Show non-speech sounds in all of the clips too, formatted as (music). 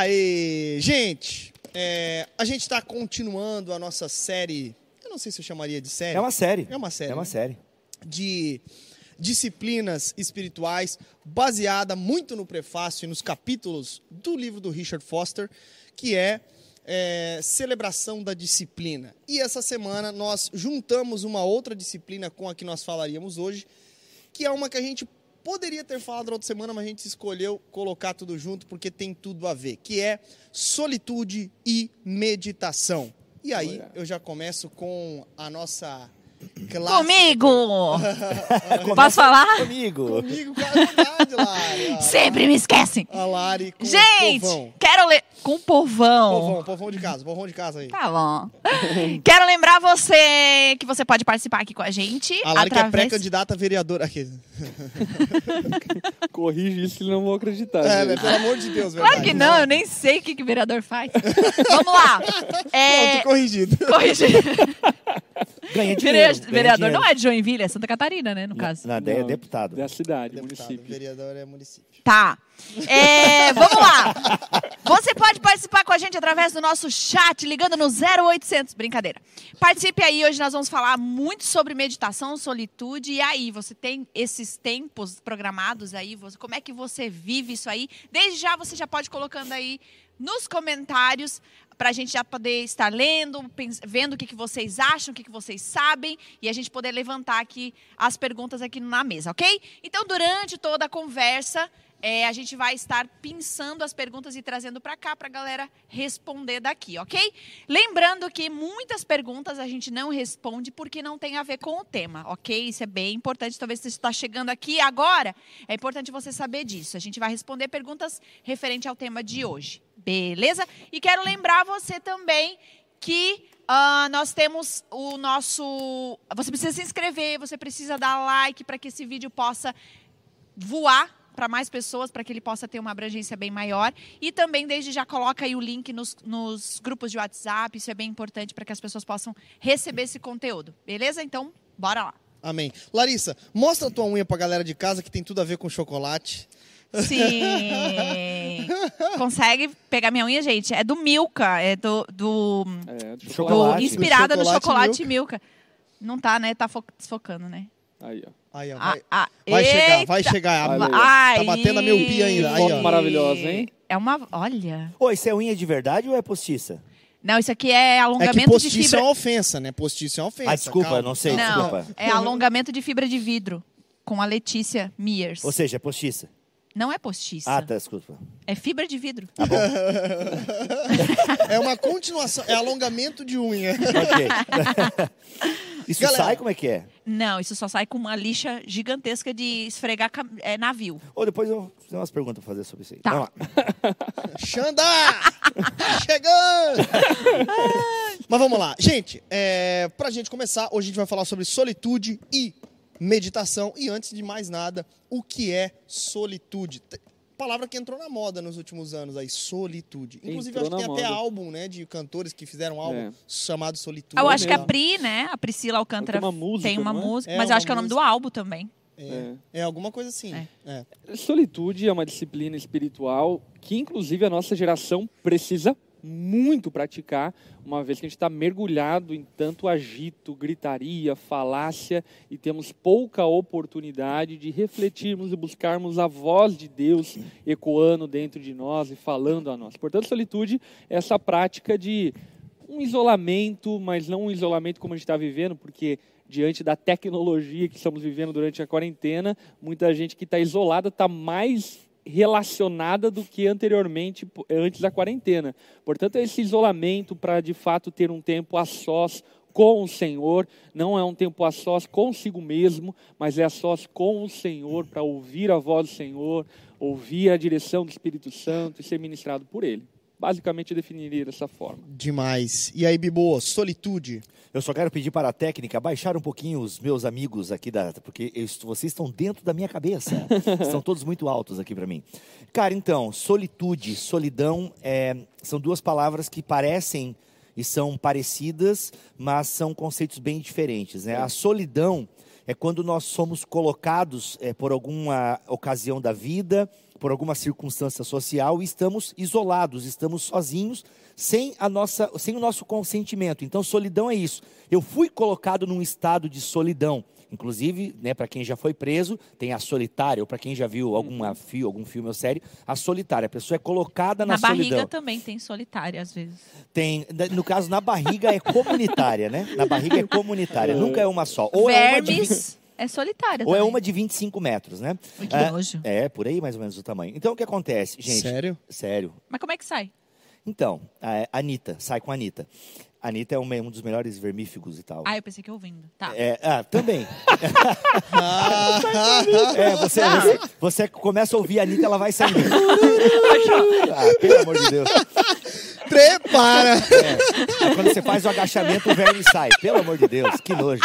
Aí, gente, é, a gente está continuando a nossa série. Eu não sei se eu chamaria de série. É uma série. É uma série. É uma né? série. De disciplinas espirituais, baseada muito no prefácio e nos capítulos do livro do Richard Foster, que é, é, Celebração da Disciplina. E essa semana nós juntamos uma outra disciplina com a que nós falaríamos hoje, que é uma que a gente poderia ter falado na outra semana, mas a gente escolheu colocar tudo junto porque tem tudo a ver, que é solitude e meditação. E aí eu já começo com a nossa clássica... Comigo! Posso falar? Comigo. Comigo, cara, é verdade, Lari. (laughs) Sempre me esquecem. A Lari com Gente, o povão. quero ler. Com o povão. Povão, povão de casa, povão de casa aí. Tá bom. (laughs) Quero lembrar você que você pode participar aqui com a gente. A Lari que é através... pré-candidata a vereadora. Aqui. (laughs) Corrige isso que eles não vão acreditar. É, né, pelo amor de Deus, Claro verdade. que não, eu nem sei o que, que o vereador faz. Vamos lá. É, Pronto, corrigido. corrigir. Ganha dinheiro. Vere- vereador dinheiro. não é de Joinville, é Santa Catarina, né, no caso. Não, é Não, deputado. Da cidade, Deputado, município. vereador é município. Tá. É, vamos lá. Você pode participar com a gente através do nosso chat, ligando no 0800. Brincadeira. Participe aí. Hoje nós vamos falar muito sobre meditação, solitude. E aí, você tem esses tempos programados aí? Você- Como é que você vive isso aí? Desde já, você já pode ir colocando aí nos comentários para a gente já poder estar lendo, vendo o que, que vocês acham, o que, que vocês sabem e a gente poder levantar aqui as perguntas aqui na mesa, ok? Então, durante toda a conversa, é, a gente vai estar pensando as perguntas e trazendo para cá para a galera responder daqui, ok? Lembrando que muitas perguntas a gente não responde porque não tem a ver com o tema, ok? Isso é bem importante. Talvez você está chegando aqui agora, é importante você saber disso. A gente vai responder perguntas referente ao tema de hoje, beleza? E quero lembrar você também que ah, nós temos o nosso. Você precisa se inscrever, você precisa dar like para que esse vídeo possa voar para mais pessoas, para que ele possa ter uma abrangência bem maior. E também, desde já, coloca aí o link nos, nos grupos de WhatsApp. Isso é bem importante para que as pessoas possam receber esse conteúdo. Beleza? Então, bora lá. Amém. Larissa, mostra a tua unha pra galera de casa que tem tudo a ver com chocolate. Sim. Consegue pegar minha unha, gente? É do Milka, é do, do, É, de do Chocolate. inspirada no Chocolate chocolate Milka. Não tá, né? Tá fo- desfocando, né? Aí, ó. Aí, ó, Ah, vai, ah, vai chegar, eita! vai chegar. Olha aí, ó. Ai, Tá batendo a miopia ainda. Aí, Foto ó. maravilhosa, hein? É uma. Olha. Ô, isso é unha de verdade ou é postiça? Não, isso aqui é É que alongamento de postiço fibra. é uma ofensa, né? Postiço é uma ofensa. Ah, desculpa, calma. não sei, Não, desculpa. é alongamento de fibra de vidro. Com a Letícia Mears. Ou seja, é postiça. Não é postiça. Ah, tá, desculpa. É fibra de vidro. (laughs) É uma continuação, é alongamento de unha. Ok. (laughs) Isso Galera. sai? Como é que é? Não, isso só sai com uma lixa gigantesca de esfregar cam- é, navio. Ou depois eu tenho umas perguntas pra fazer sobre isso aí. Tá. Vamos lá. (laughs) Xanda! Tá chegando! Mas vamos lá. Gente, é, pra gente começar, hoje a gente vai falar sobre solitude e meditação. E antes de mais nada, o que é solitude? Palavra que entrou na moda nos últimos anos aí, solitude. Inclusive, Entrou acho que tem até moda. álbum, né, de cantores que fizeram um álbum É. chamado Solitude. Eu acho que a? Pri, né? A Priscila Alcântara Tem uma música, tem uma é? música, É mas eu uma acho que é o nome do álbum também. É, é alguma coisa assim. É. É. Solitude é uma disciplina espiritual que, inclusive, a nossa geração precisa muito praticar, uma vez que a gente está mergulhado em tanto agito, gritaria, falácia e temos pouca oportunidade de refletirmos e buscarmos a voz de Deus ecoando dentro de nós e falando a nós. Portanto, solitude é essa prática de um isolamento, mas não um isolamento como a gente está vivendo, porque diante da tecnologia que estamos vivendo durante a quarentena, muita gente que está isolada está mais relacionada do que anteriormente, po- antes da quarentena. Portanto, esse isolamento para de fato ter um tempo a sós com o Senhor, não é um tempo a sós consigo mesmo, mas é a sós com o Senhor para ouvir a voz do Senhor, ouvir a direção do Espírito Santo e ser ministrado por Ele. Basicamente, definiria dessa forma. Demais. E aí, Bibo, solitude? Eu só quero pedir para a técnica baixar um pouquinho os meus amigos aqui, da, porque eu vocês estão dentro da minha cabeça. (laughs) Estão todos muito altos aqui para mim. Cara, então, solitude, solidão, é, são duas palavras que parecem e são parecidas, mas são conceitos bem diferentes. Né? A solidão é quando nós somos colocados é, por alguma ocasião da vida, por alguma circunstância social e estamos isolados, estamos sozinhos, sem, a nossa, sem o nosso consentimento. Então, solidão é isso. Eu fui colocado num estado de solidão. Inclusive, né, para quem já foi preso, tem a solitária, ou para quem já viu alguma fio, algum filme ou série, a solitária. A pessoa é colocada na, Na solidão. barriga também tem solitária, às vezes. Tem, no caso, na barriga é comunitária, né? Na barriga é comunitária, (laughs) nunca é uma só. Ou é uma de, Vermes é solitária ou é também. uma de 25 metros, né? Que É, nojo. É, por aí mais ou menos o tamanho. Então, o que acontece, gente? Sério? Sério. Mas como é que sai? Então, a Anitta, sai com a Anitta. A Anitta é um, um dos melhores vermífugos e tal. Ah, eu pensei que ouvindo. Tá. É, ah, também. Ah, (laughs) É, você, você, você começa a ouvir a Anitta, ela vai saindo. ah, pelo amor de Deus. Prepara! Aí quando você faz o agachamento, o verme sai. Pelo amor de Deus, que nojo.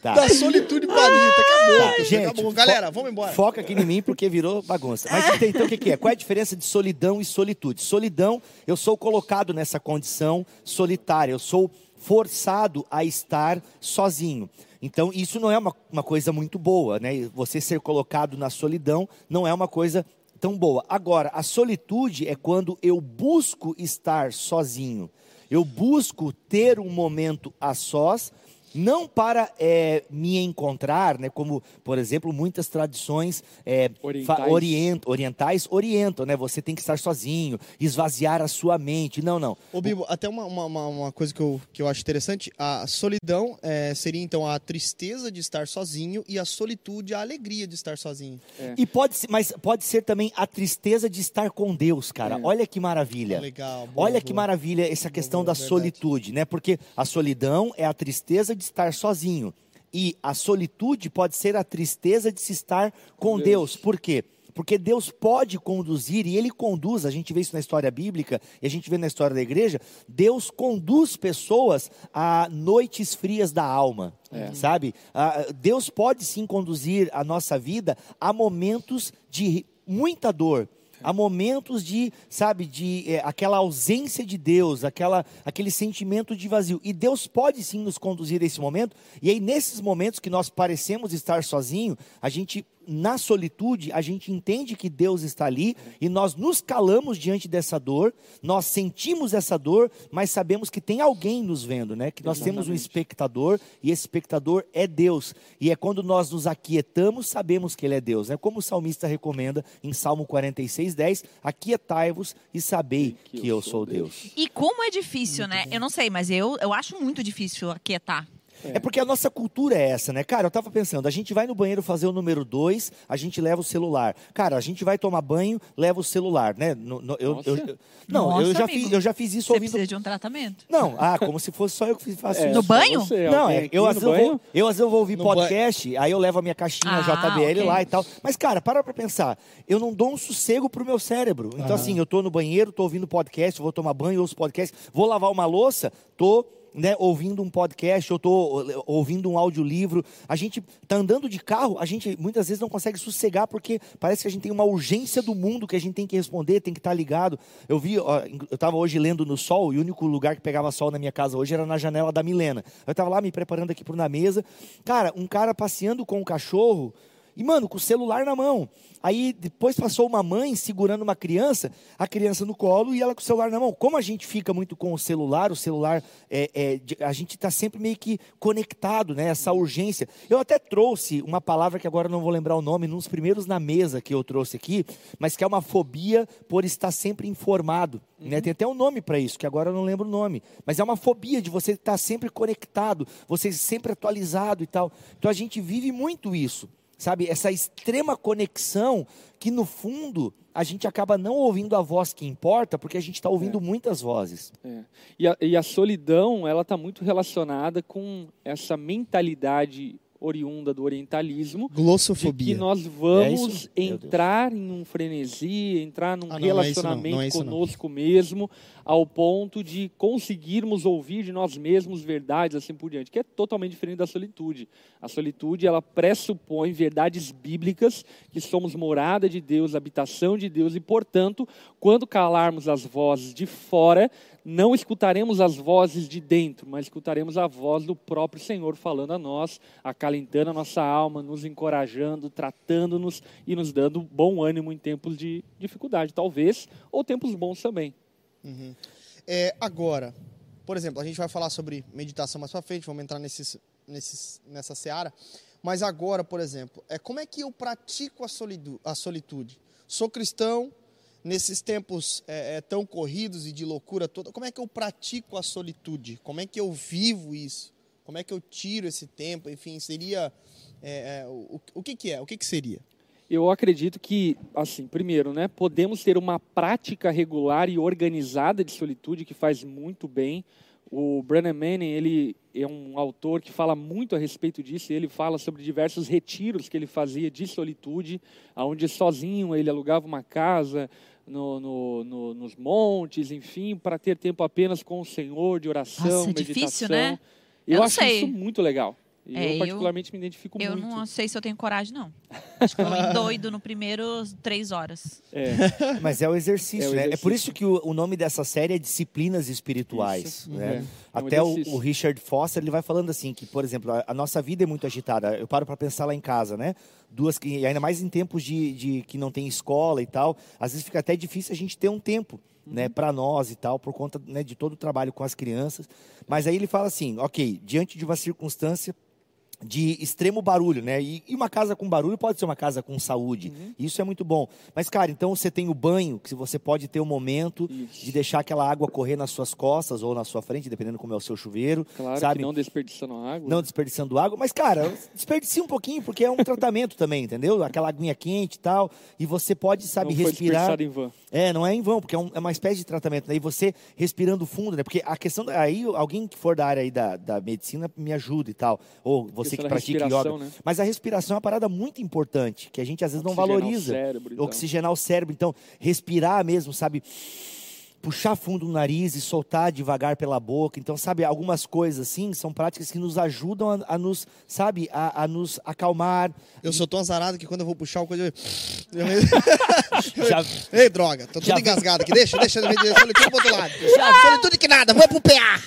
Tá. Da solitude pra Anitta. Acabou, Tá, gente, acabou. Galera, vamos embora. Foca aqui em mim porque virou bagunça. Mas então, então o que, que é? Qual é a diferença de solidão e solitude? Solidão, eu sou colocado nessa condição solitária, eu sou forçado a estar sozinho. Então, isso não é uma, uma coisa muito boa, né? Você ser colocado na solidão não é uma coisa tão boa. Agora, a solitude é quando eu busco estar sozinho. Eu busco ter um momento a sós, não para eh, me encontrar, né, como, por exemplo, muitas tradições eh, Orientais. orient- orientais orientam, né? Você tem que estar sozinho, esvaziar a sua mente. Não, não. Ô, Bibo, até uma, uma, uma- coisa que eu, que eu acho interessante, a solidão é, seria então a tristeza de estar sozinho e a solitude a alegria de estar sozinho. E pode ser, mas pode ser também a tristeza de estar com Deus, cara. É. Olha que maravilha. Legal. boa, Olha que boa. maravilha essa questão boa, da verdade. solitude, né? Porque a solidão é a tristeza de estar sozinho. E a solitude pode ser a tristeza de se estar com Deus. Deus. Por quê? Porque Deus pode conduzir, e Ele conduz, a gente vê isso na história bíblica, e a gente vê na história da igreja, Deus conduz pessoas a noites frias da alma, sabe? Ah, Deus pode sim conduzir a nossa vida a momentos de muita dor, Há momentos de, sabe, de é, aquela ausência de Deus, aquela, aquele sentimento de vazio. E Deus pode sim nos conduzir a esse momento. E aí, nesses momentos que nós parecemos estar sozinhos, a gente, na solitude, a gente entende que Deus está ali e nós nos calamos diante dessa dor, nós sentimos essa dor, mas sabemos que tem alguém nos vendo, né? Que nós temos um Exatamente. espectador e esse espectador é Deus. E é quando nós nos aquietamos, sabemos que Ele é Deus. É como o salmista recomenda em Salmo 46, 10: Aquietai-vos e sabei que, eu sou Deus. E como é difícil, né? Eu não sei, mas eu, eu acho muito difícil aquietar. É. porque a nossa cultura é essa, né? Cara, eu tava pensando, a gente vai no banheiro fazer o número dois, a gente leva o celular. Cara, a gente vai tomar banho, leva o celular, né? No- no- eu, Nossa. eu- não, Nossa, eu, já amigo. fiz, eu já fiz isso Você ouvindo. precisa de um tratamento. Não, ah, como se fosse só eu que faço É, isso. No banho? você, Não, é, eu, no às vezes eu, banho? vou, eu às vezes eu vou ouvir No podcast, aí eu levo a minha caixinha Ah, JBL ok. lá e tal. Mas, cara, para pra pensar. Eu não dou um sossego pro meu cérebro. Então, assim, eu tô no banheiro, tô ouvindo podcast, vou tomar banho, ouço podcast, vou lavar uma louça, tô. Né, ouvindo um podcast, eu tô eh, ouvindo um audiolivro. A gente tá andando de carro, a gente muitas vezes não consegue sossegar porque parece que a gente tem uma urgência do mundo que a gente tem que responder, tem que estar ligado. Eu vi, ó, eu estava hoje lendo no sol e o único lugar que pegava sol na minha casa hoje era na janela da Milena. Eu estava lá me preparando aqui por na mesa. Cara, um cara passeando com um cachorro e, mano, com o celular na mão. Aí depois passou uma mãe segurando uma criança, a criança no colo e ela com o celular na mão. Como a gente fica muito com o celular, o celular, é, é, a gente está sempre meio que conectado, né? Essa urgência. Eu até trouxe uma palavra que agora não vou lembrar o nome, nos primeiros na mesa que eu trouxe aqui, mas que é uma fobia por estar sempre informado. Né? Tem até um nome para isso, que agora eu não lembro o nome. Mas é uma fobia de você estar sempre conectado, você sempre atualizado e tal. Então a gente vive muito isso sabe? Essa extrema conexão que no fundo a gente acaba não ouvindo a voz que importa, porque a gente está ouvindo muitas vozes. É. E, a, e a solidão, ela está muito relacionada com essa mentalidade oriunda do orientalismo, de que Glossofobia. nós É vamos Deus. entrar em um frenesi, entrar num Ah, não, não é isso não, relacionamento não é não. conosco mesmo, ao ponto de conseguirmos ouvir de nós mesmos verdades assim por diante, que é totalmente diferente da solitude. A solitude, ela pressupõe verdades bíblicas, que somos morada de Deus, habitação de Deus, e, portanto, quando calarmos as vozes de fora, não escutaremos as vozes de dentro, mas escutaremos a voz do próprio Senhor falando a nós, acalentando a nossa alma, nos encorajando, tratando-nos e nos dando bom ânimo em tempos de dificuldade, talvez, ou tempos bons também. É, agora, por exemplo, a gente vai falar sobre meditação mais pra frente, vamos entrar nesses, nesses, nessa seara. Mas agora, por exemplo, é como é que eu pratico a, solidu, a solitude? Sou cristão, nesses tempos é, é, tão corridos e de loucura toda, como é que eu pratico a solitude? Como é que eu vivo isso? Como é que eu tiro esse tempo? Enfim, seria. é, é, o, o que, que é? O que, que seria? Eu acredito que, assim, primeiro, né, podemos ter uma prática regular e organizada de solitude que faz muito bem. O Brennan Manning, ele é um autor que fala muito a respeito disso. Ele fala sobre diversos retiros que ele fazia de solitude, onde sozinho ele alugava uma casa no, no, no, nos montes, enfim, para ter tempo apenas com o Senhor, de oração, Nossa, é meditação. difícil, né? Eu, Eu acho sei. isso muito legal. E É, eu eu- particularmente me identifico Eu muito. não sei se eu tenho coragem, não. Acho que eu endoido no primeiro três horas. É. (laughs) Mas é o exercício, É o né? É por isso que o, o nome dessa série é Disciplinas Espirituais. Isso, né? é. É um Até o, exercício. o Richard Foster ele vai falando assim que, por exemplo, a, a nossa vida é muito agitada. Eu paro para pensar lá em casa, né? Duas que e ainda mais em tempos de, de que não tem escola e tal, às vezes fica até difícil a gente ter um tempo. Né, Uhum. para nós e tal, por conta né, de todo o trabalho com as crianças. Mas aí ele fala assim: ok, diante de uma circunstância de extremo barulho, né? E, e uma casa com barulho pode ser uma casa com saúde. Uhum. Isso é muito bom. Mas, cara, então você tem o banho, que você pode ter o momento Isso. de deixar aquela água correr nas suas costas ou na sua frente, dependendo como é o seu chuveiro. Claro sabe? que não desperdiçando água. Não desperdiçando água, mas, cara, desperdicia um pouquinho, porque é um tratamento também, entendeu? Aquela aguinha quente e tal. E você pode, sabe, não foi respirar. em vão. É, não é em vão, porque é, um- é uma espécie de tratamento. Daí você respirando fundo, né? Porque a questão. Aí, alguém que for da área aí da, da medicina me ajuda e tal. Ou você Questão que da pratica yoga. né? Mas a respiração é uma parada muito importante, que a gente às vezes não Oxigenar o valoriza. cérebro, então. Oxigenar o cérebro. Então, respirar mesmo, sabe? Puxar fundo no nariz e soltar devagar pela boca. Então, sabe, algumas coisas assim são práticas que nos ajudam a, a nos, sabe, a, a nos acalmar. Eu sou tão azarado que quando eu vou puxar uma coisa. Eu... (laughs) eu- (laughs) Já- Ei, droga, tô Já- tudo engasgado aqui. Deixa, deixa, deixa solitude pro outro lado. Solitude que nada, vou pro PA.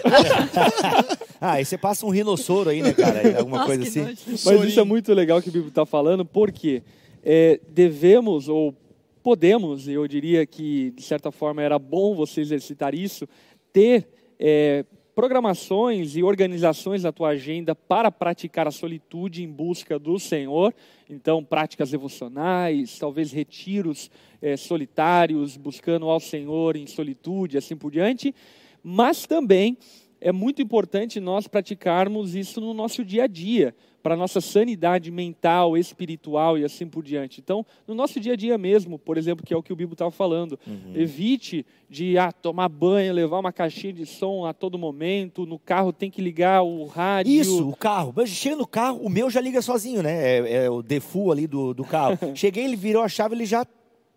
(laughs) (laughs) Ah, aí você passa um rinossoro aí, né, cara? Alguma Nossa, coisa assim. nojo. Mas Sorinho. isso é muito legal que o Bíblia está falando, porque é, devemos, ou podemos, e eu diria que, de certa forma, era bom você exercitar isso, ter é, programações e organizações na tua agenda para praticar a solitude em busca do Senhor. Então, práticas devocionais, talvez retiros é, solitários, buscando ao Senhor em solitude, assim por diante. Mas também é muito importante nós praticarmos isso no nosso dia a dia, para a nossa sanidade mental, espiritual e assim por diante. Então, no nosso dia a dia mesmo, por exemplo, que é o que o Bíblia estava falando, evite de ah, tomar banho, levar uma caixinha de som a todo momento, no carro tem que ligar o rádio. Isso, o carro. Mas Chega no carro, o meu já liga sozinho, né? É, é o default ali do, do carro. (laughs) Cheguei, ele virou a chave, ele já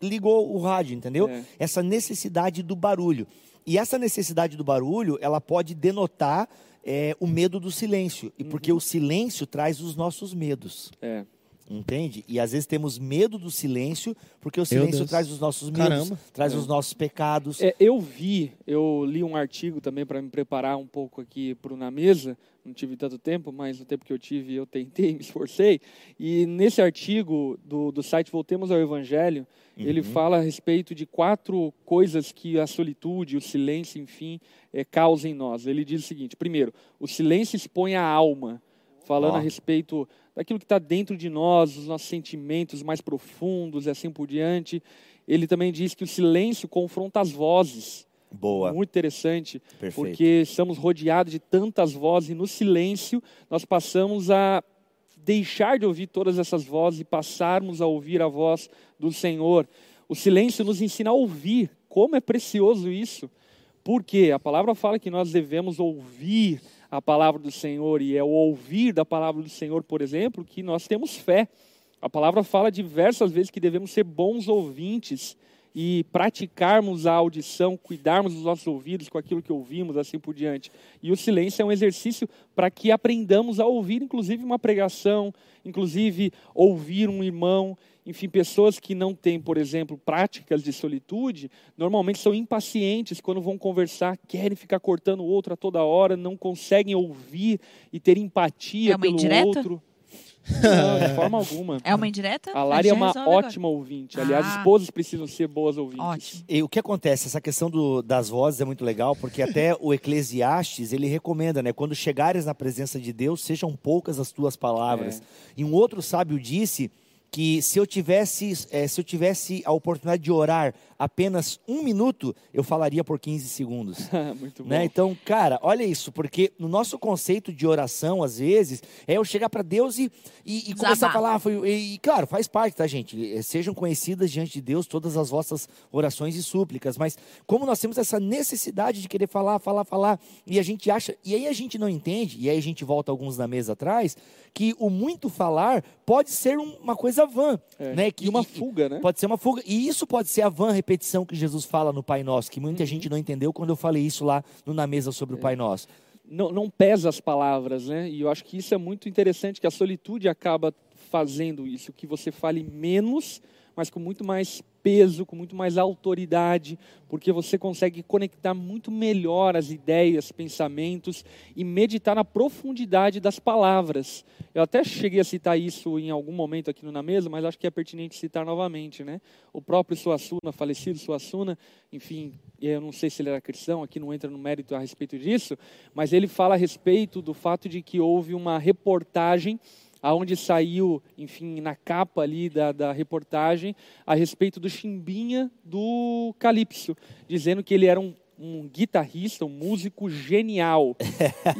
ligou o rádio, entendeu? É. Essa necessidade do barulho. E essa necessidade do barulho, ela pode denotar é, o medo do silêncio. E porque Uhum. o silêncio traz os nossos medos. É. Entende? E às vezes temos medo do silêncio, porque o silêncio traz os nossos medos, Caramba. traz os nossos pecados. É, eu vi, eu li um artigo também para me preparar um pouco aqui para o Na Mesa. Não tive tanto tempo, mas no tempo que eu tive eu tentei, (laughs) me esforcei. E nesse artigo do, do site Voltemos ao Evangelho, ele fala a respeito de quatro coisas que a solitude, o silêncio, enfim, é, causa em nós. Ele diz o seguinte: primeiro, o silêncio expõe a alma, falando Ó. a respeito daquilo que está dentro de nós, os nossos sentimentos mais profundos e assim por diante. Ele também diz que o silêncio confronta as vozes. Boa. Muito interessante, Perfeito. porque estamos rodeados de tantas vozes e no silêncio nós passamos a deixar de ouvir todas essas vozes e passarmos a ouvir a voz do Senhor. O silêncio nos ensina a ouvir. Como é precioso isso. Porque a palavra fala que nós devemos ouvir a palavra do Senhor e é o ouvir da palavra do Senhor, por exemplo, que nós temos fé. A palavra fala diversas vezes que devemos ser bons ouvintes e praticarmos a audição, cuidarmos dos nossos ouvidos com aquilo que ouvimos, assim por diante. E o silêncio é um exercício para que aprendamos a ouvir, inclusive uma pregação, inclusive ouvir um irmão. Enfim, pessoas que não têm, por exemplo, práticas de solitude, normalmente são impacientes quando vão conversar, querem ficar cortando o outro a toda hora, não conseguem ouvir e ter empatia É uma pelo indireta? outro. Não, de forma alguma. É uma indireta? A Lari é uma resolve agora. ótima ouvinte. Aliás, Ah. esposas precisam ser boas ouvintes. Ótimo. E o que acontece? Essa questão do- das vozes é muito legal, porque até o Eclesiastes, ele recomenda, né? Quando chegares na presença de Deus, sejam poucas as tuas palavras. E um outro sábio disse que se eu tivesse, eh, se eu tivesse a oportunidade de orar apenas um minuto, eu falaria por 15 segundos. (laughs) Muito bom. Né? Então, cara, olha isso, porque no nosso conceito de oração, às vezes, é eu chegar para Deus e, e, e começar a falar. Foi, e, e, claro, faz parte, tá, gente? Eh, Sejam conhecidas diante de Deus todas as vossas orações e súplicas, mas como nós temos essa necessidade de querer falar, falar, falar, e a gente acha, e aí a gente não entende, e aí a gente volta alguns na mesa atrás, que o muito falar pode ser um- uma coisa vã, É, né? Que, e uma fuga, né? Pode ser uma fuga. E isso pode ser a vã repetição que Jesus fala no Pai Nosso, que Uhum. muita gente não entendeu quando eu falei isso lá no Na Mesa sobre É. o Pai Nosso. não, não pesa as palavras, né? E eu acho que isso é muito interessante, que a solitude acaba fazendo isso, que você fale menos, mas com muito mais peso, com muito mais autoridade, porque você consegue conectar muito melhor as ideias, pensamentos e meditar na profundidade das palavras. Eu até cheguei a citar isso em algum momento aqui Na Mesa, mas acho que é pertinente citar novamente, né? O próprio Suassuna, falecido Suassuna, enfim, eu não sei se ele era cristão, aqui não entra no mérito a respeito disso, mas ele fala a respeito do fato de que houve uma reportagem aonde saiu, enfim, na capa ali da, da reportagem, a respeito do Chimbinha do Calypso, dizendo que ele era um, um guitarrista, um músico genial. (laughs)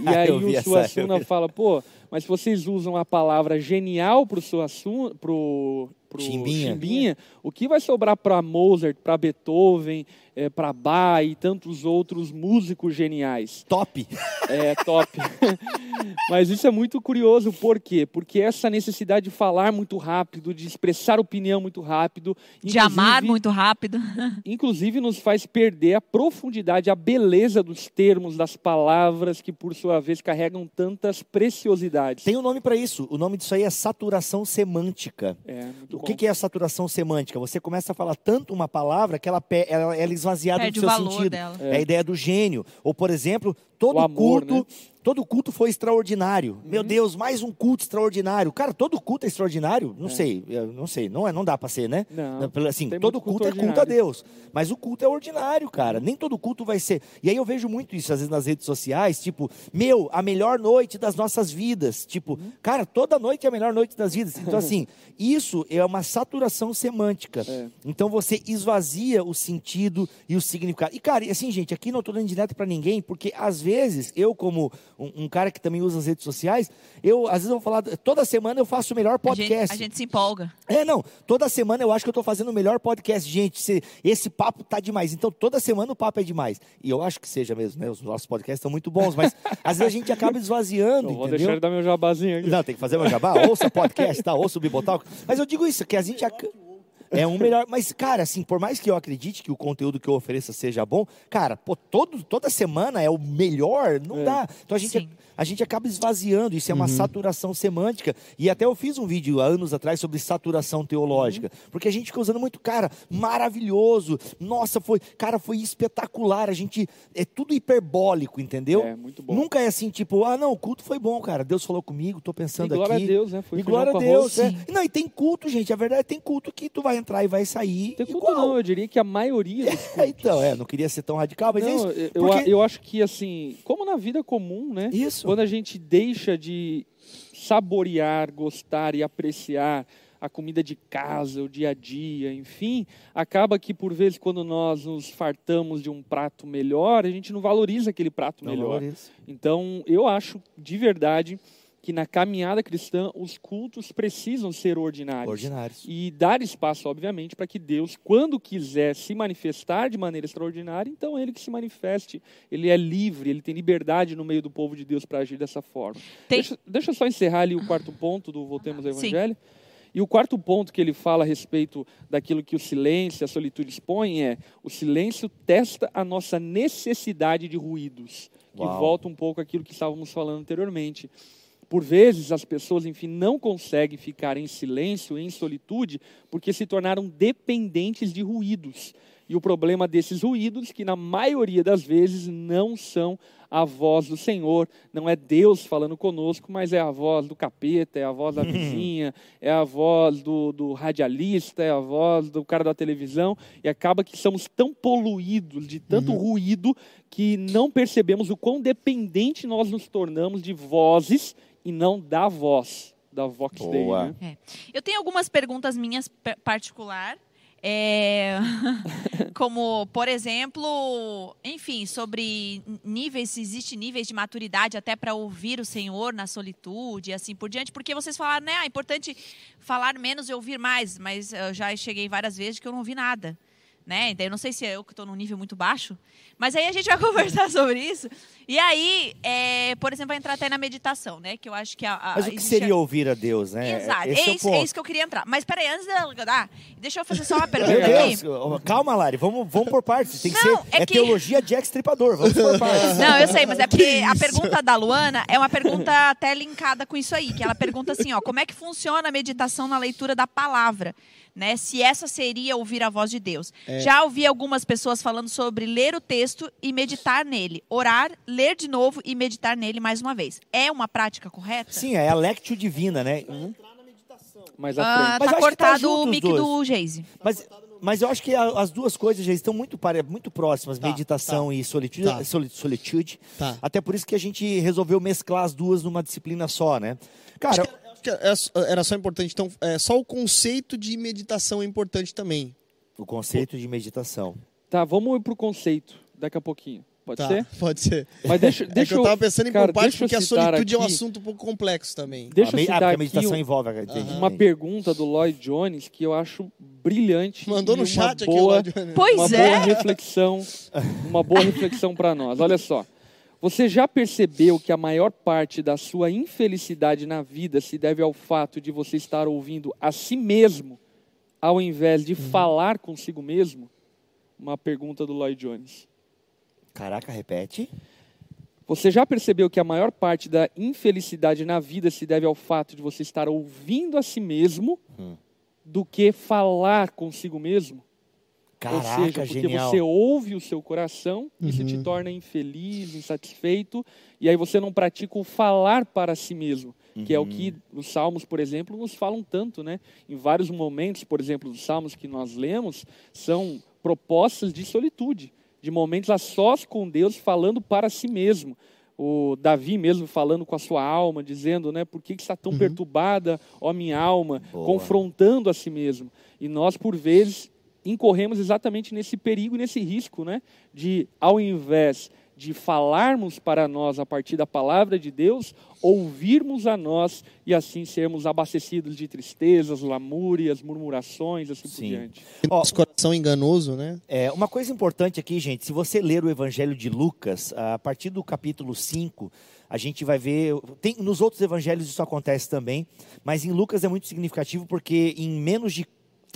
E aí o Suassuna fala, pô, mas se vocês usam a palavra genial pro Suassuna, pro, pro Chimbinha. Chimbinha, o que vai sobrar para Mozart, para Beethoven, é, para Bach e tantos outros músicos geniais? Top! É top. (laughs) Mas isso é muito curioso, por quê? Porque essa necessidade de falar muito rápido, de expressar opinião muito rápido, De amar muito rápido. (laughs) inclusive nos faz perder a profundidade, a beleza dos termos, das palavras que por sua vez carregam tantas preciosidades. Tem um nome para isso. O nome disso aí é saturação semântica. É, muito O bom. que, que é a saturação semântica? Você começa a falar tanto uma palavra que ela, ela, ela é esvaziada Perde do o seu valor sentido. dela. É. a ideia do gênio. Ou, por exemplo, todo O amor, culto. né? Todo culto foi extraordinário. Meu Uhum. Deus, mais um culto extraordinário. Cara, todo culto é extraordinário? Não sei, eu não sei. Não, é, não dá para ser, né? Não, Assim, todo culto, culto é culto a. Deus. Mas o culto é ordinário, cara. Nem todo culto vai ser. E aí eu vejo muito isso, às vezes, nas redes sociais, tipo, meu, a melhor noite das nossas vidas. Tipo, Uhum. cara, toda noite é a melhor noite das vidas. Então, (laughs) assim, isso é uma saturação semântica. É. Então você esvazia o sentido e o significado. E, cara, e assim, gente, aqui não estou dando direto para ninguém, porque às vezes, eu, como um, um cara que também usa as redes sociais, eu, às vezes, eu vou falar, toda semana eu faço o melhor A gente, podcast. a gente se empolga. É, não. Toda semana eu acho que eu tô fazendo o melhor podcast. Gente, se- esse papo tá demais. Então, toda semana o papo é demais. E eu acho que seja mesmo, né? Os nossos podcasts estão muito bons, mas (laughs) às vezes a gente acaba esvaziando, Não vou entendeu? deixar ele dar meu jabazinho aqui. Não, tem que fazer meu jabá. Ouça podcast, tá? Ouça o Bibotal. Mas eu digo isso, que a gente... ac- É um melhor. Mas, cara, assim, por mais que eu acredite que o conteúdo que eu ofereça seja bom, cara, pô, todo, toda semana é o melhor, não É. dá. Então a gente, a gente acaba esvaziando, isso é uma saturação semântica. E até eu fiz um vídeo há anos atrás sobre saturação teológica. Porque a gente fica usando muito, cara, maravilhoso. Nossa, foi, cara, foi espetacular. A gente. É tudo hiperbólico, entendeu? É, muito bom. Nunca é assim, tipo, ah, não, o culto foi bom, cara. Deus falou comigo, tô E pensando glória aqui. a Deus, né? Foi e glória a Deus. arroz. É. Não, e tem culto, gente. A verdade é que tem culto que tu vai entrar e vai sair. Tem igual. não, eu diria que a maioria dos (laughs) É, então, é, não queria ser tão radical, mas é Não, isso. eu, Porque- eu acho que assim, como na vida comum, né? Isso. Quando a gente deixa de saborear, gostar e apreciar a comida de casa, o dia a dia, enfim, acaba que por vezes quando nós nos fartamos de um prato melhor, a gente não valoriza aquele prato Não melhor. valoriza. Então, eu acho de verdade que na caminhada cristã os cultos precisam ser ordinários. Ordinários. E dar espaço, obviamente, para que Deus, quando quiser se manifestar de maneira extraordinária, então ele que se manifeste. Ele é livre, ele tem liberdade no meio do povo de Deus para agir dessa forma. Tem- Deixa, deixa eu só encerrar ali o quarto ponto do Voltemos ao Sim. Evangelho. E o quarto ponto que ele fala a respeito daquilo que o silêncio, a solitude expõe é: o silêncio testa a nossa necessidade de ruídos, que Uau. volta um pouco àquilo que estávamos falando anteriormente. Por vezes as pessoas, enfim, não conseguem ficar em silêncio, em solitude, porque se tornaram dependentes de ruídos. E o problema desses ruídos, que na maioria das vezes não são a voz do Senhor, não é Deus falando conosco, mas é a voz do capeta, é a voz da vizinha, é a voz do, do radialista, é a voz do cara da televisão, e acaba que somos tão poluídos de tanto ruído que não percebemos o quão dependente nós nos tornamos de vozes e não da voz, da Vox. Boa. Né? Eu tenho algumas perguntas minhas particular. é, (laughs) como, por exemplo, enfim, sobre níveis, se existe níveis de maturidade até para ouvir o Senhor na solitude e assim por diante, porque vocês falaram, né, ah, é importante falar menos e ouvir mais, mas eu já cheguei várias vezes que eu não ouvi nada. Né? Então, eu não sei se é eu que estou num nível muito baixo, mas aí a gente vai (laughs) conversar sobre isso. E aí, é, por exemplo, vai entrar até na meditação, né? Que eu acho que a, a, Mas o que seria ouvir a Deus, né? Exato, Esse é, é o isso, é isso que eu queria entrar. Mas peraí, antes de eu dar, deixa eu fazer só uma Meu pergunta Deus, aqui. calma, Lari, vamos, vamos por partes. Tem que Não, ser. é É, que- teologia Jack Stripador, vamos por (laughs) partes. Não, eu sei, mas é porque a pergunta da Luana é uma pergunta até linkada com isso aí, que ela pergunta assim, ó, como é que funciona a meditação na leitura da palavra? Né, se essa seria ouvir a voz de Deus. É. Já ouvi algumas pessoas falando sobre ler o texto e meditar nele. Orar, ler de novo e meditar nele mais uma vez. É uma prática correta? Sim, é a Lectio Divina, né? Mais à Ah, tá acho que tá cortado junto o mic dois. do Geise. Mas, mas eu acho que a- as duas coisas já estão muito, pare- muito próximas, Tá, meditação e solitude, Tá. soli- solitude. Tá. Até por isso que a gente resolveu mesclar as duas numa disciplina só, né? Cara, Acho que era- era só importante, então, é, só o conceito de meditação é importante também. o conceito de meditação. Tá, vamos para o conceito daqui a pouquinho. Pode tá, ser? pode ser. Mas deixa, (laughs) É deixa que eu tava pensando em cara, parte eu porque a solitude é um aqui- assunto um pouco complexo também. Deixa a, eu ah, citar porque a aqui meditação um- envolve. entendi, uma pergunta do Lloyd Jones que eu acho brilhante. Mandou no chat aqui, boa, Lorde. Pois uma é. boa reflexão, uma boa reflexão para nós. Olha só. Você já percebeu que a maior parte da sua infelicidade na vida se deve ao fato de você estar ouvindo a si mesmo, ao invés de Uhum. falar consigo mesmo? Uma pergunta do Lloyd Jones. Caraca, repete. Você já percebeu que a maior parte da infelicidade na vida se deve ao fato de você estar ouvindo a si mesmo Hum. do que falar consigo mesmo? Caraca, Ou seja, porque genial. você ouve o seu coração, isso Uhum. te torna infeliz, insatisfeito, e aí você não pratica o falar para si mesmo, que é o que Uhum. os salmos, por exemplo, nos falam tanto, né? Em vários momentos, por exemplo, os salmos que nós lemos são propostas de solitude, de momentos a sós com Deus, falando para si mesmo. O Davi mesmo falando com a sua alma, dizendo, né, por que, que está tão perturbada, ó minha alma, Boa. confrontando a si mesmo. E nós, por vezes, incorremos exatamente nesse perigo, nesse risco, né? De, ao invés de falarmos para nós a partir da palavra de Deus, ouvirmos a nós e assim sermos abastecidos de tristezas, lamúrias, murmurações, assim por Sim. diante. Ó, Nosso coração enganoso, né? É, uma coisa importante aqui, gente, se você ler o Evangelho de Lucas, a partir do capítulo 5, a gente vai ver. Tem, nos outros evangelhos isso acontece também, mas em Lucas é muito significativo porque em menos de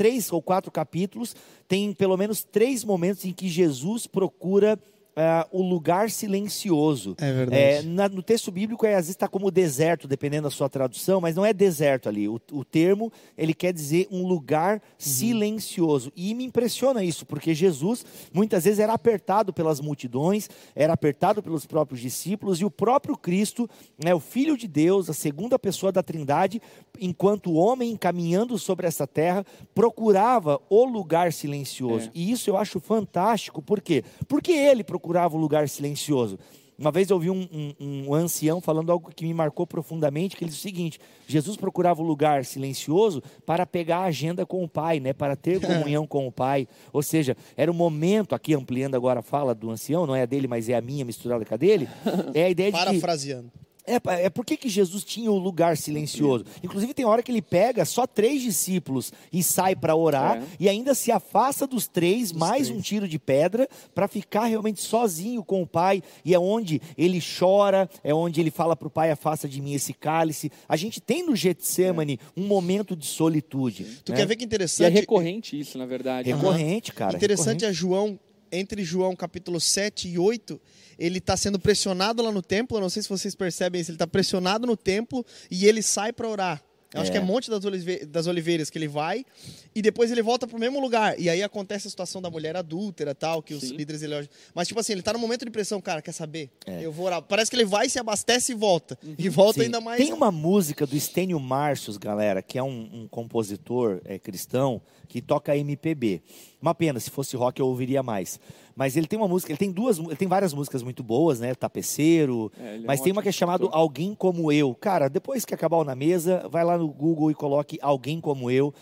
três ou quatro capítulos, tem pelo menos três momentos em que Jesus procura. Ah, o lugar silencioso. É verdade. É, na- no texto bíblico, é, às vezes está como deserto, dependendo da sua tradução, mas não é deserto ali. O, o termo, ele quer dizer um lugar silencioso. E me impressiona isso, porque Jesus, muitas vezes, era apertado pelas multidões, era apertado pelos próprios discípulos, e o próprio Cristo, né, o Filho de Deus, a segunda pessoa da Trindade, enquanto homem caminhando sobre essa terra, procurava o lugar silencioso. É. E isso eu acho fantástico, por quê? Porque ele procurava o lugar silencioso. Uma vez eu ouvi um, um- um ancião falando algo que me marcou profundamente, que ele disse o seguinte, Jesus procurava o lugar silencioso para pegar a agenda com o Pai, né? para ter (laughs) comunhão com o Pai. Ou seja, era o momento, aqui ampliando agora a fala do ancião, não é a dele, mas é a minha misturada com a dele, (laughs) é a ideia de que Parafraseando. É, é por que Jesus tinha o lugar silencioso? Inclusive tem hora que ele pega só três discípulos e sai para orar É. e ainda se afasta dos três, mais três. um tiro de pedra para ficar realmente sozinho com o pai e é onde ele chora, é onde ele fala para o pai afasta de mim esse cálice. A gente tem no Getsemane um momento de solitude. Tu né? quer ver que E é interessante? recorrente isso, na verdade. recorrente, cara. Interessante recorrente. é João, entre João capítulo 7 e 8, ele está sendo pressionado lá no templo. Eu não sei se vocês percebem isso. Ele está pressionado no templo e ele sai para orar. Eu acho É. que é Monte das, Olive- das Oliveiras que ele vai e depois ele volta pro mesmo lugar. E aí acontece a situação da mulher adúltera tal, que os Sim. líderes elogiam. Mas, tipo assim, ele tá no momento de pressão, cara, quer saber? É. Eu vou orar. Parece que ele vai, se abastece e volta. E volta Sim. ainda mais. Tem uma música do Stênio Marcius, galera, que é um, um compositor é, cristão que toca MPB. Uma pena, se fosse rock eu ouviria mais. Mas ele tem uma música, ele tem duas, ele tem várias músicas muito boas, né? Tapeceiro. É, ele é mas um tem uma que é cantor. Alguém Como Eu. Cara, depois que acabar o na mesa, vai lá no Google e coloque Alguém Como Eu.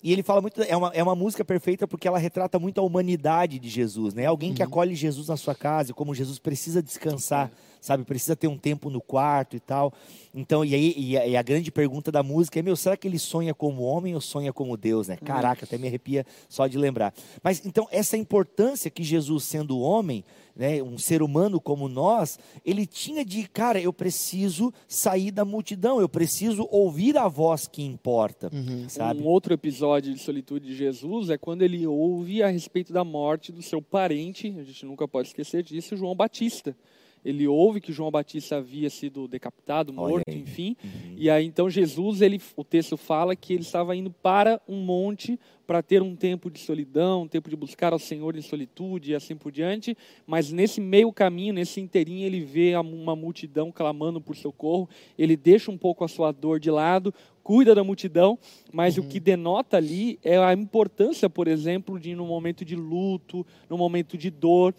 E ele fala muito, é uma, é uma música perfeita porque ela retrata muito a humanidade de Jesus, né? Alguém que acolhe Jesus na sua casa, como Jesus precisa descansar, sabe? Precisa ter um tempo no quarto e tal. Então, e aí, e a, e a grande pergunta da música é, meu, será que ele sonha como homem ou sonha como Deus, né? Caraca, até me arrepia só de lembrar. Mas, então, essa importância que Jesus, sendo homem, né, um ser humano como nós, ele tinha de, cara, eu preciso sair da multidão, eu preciso ouvir a voz que importa, sabe? Um outro episódio de solitude de Jesus é quando ele ouve a respeito da morte do seu parente, a gente nunca pode esquecer disso, João Batista. Ele ouve que João Batista havia sido decapitado, morto, aí. Uhum. enfim. E aí então Jesus, ele, o texto fala que ele estava indo para um monte para ter um tempo de solidão, um tempo de buscar ao Senhor em solitude e assim por diante. Mas nesse meio caminho, nesse inteirinho, ele vê uma multidão clamando por socorro. Ele deixa um pouco a sua dor de lado, cuida da multidão, mas o que denota ali é a importância, por exemplo, de no momento de luto, no momento de dor,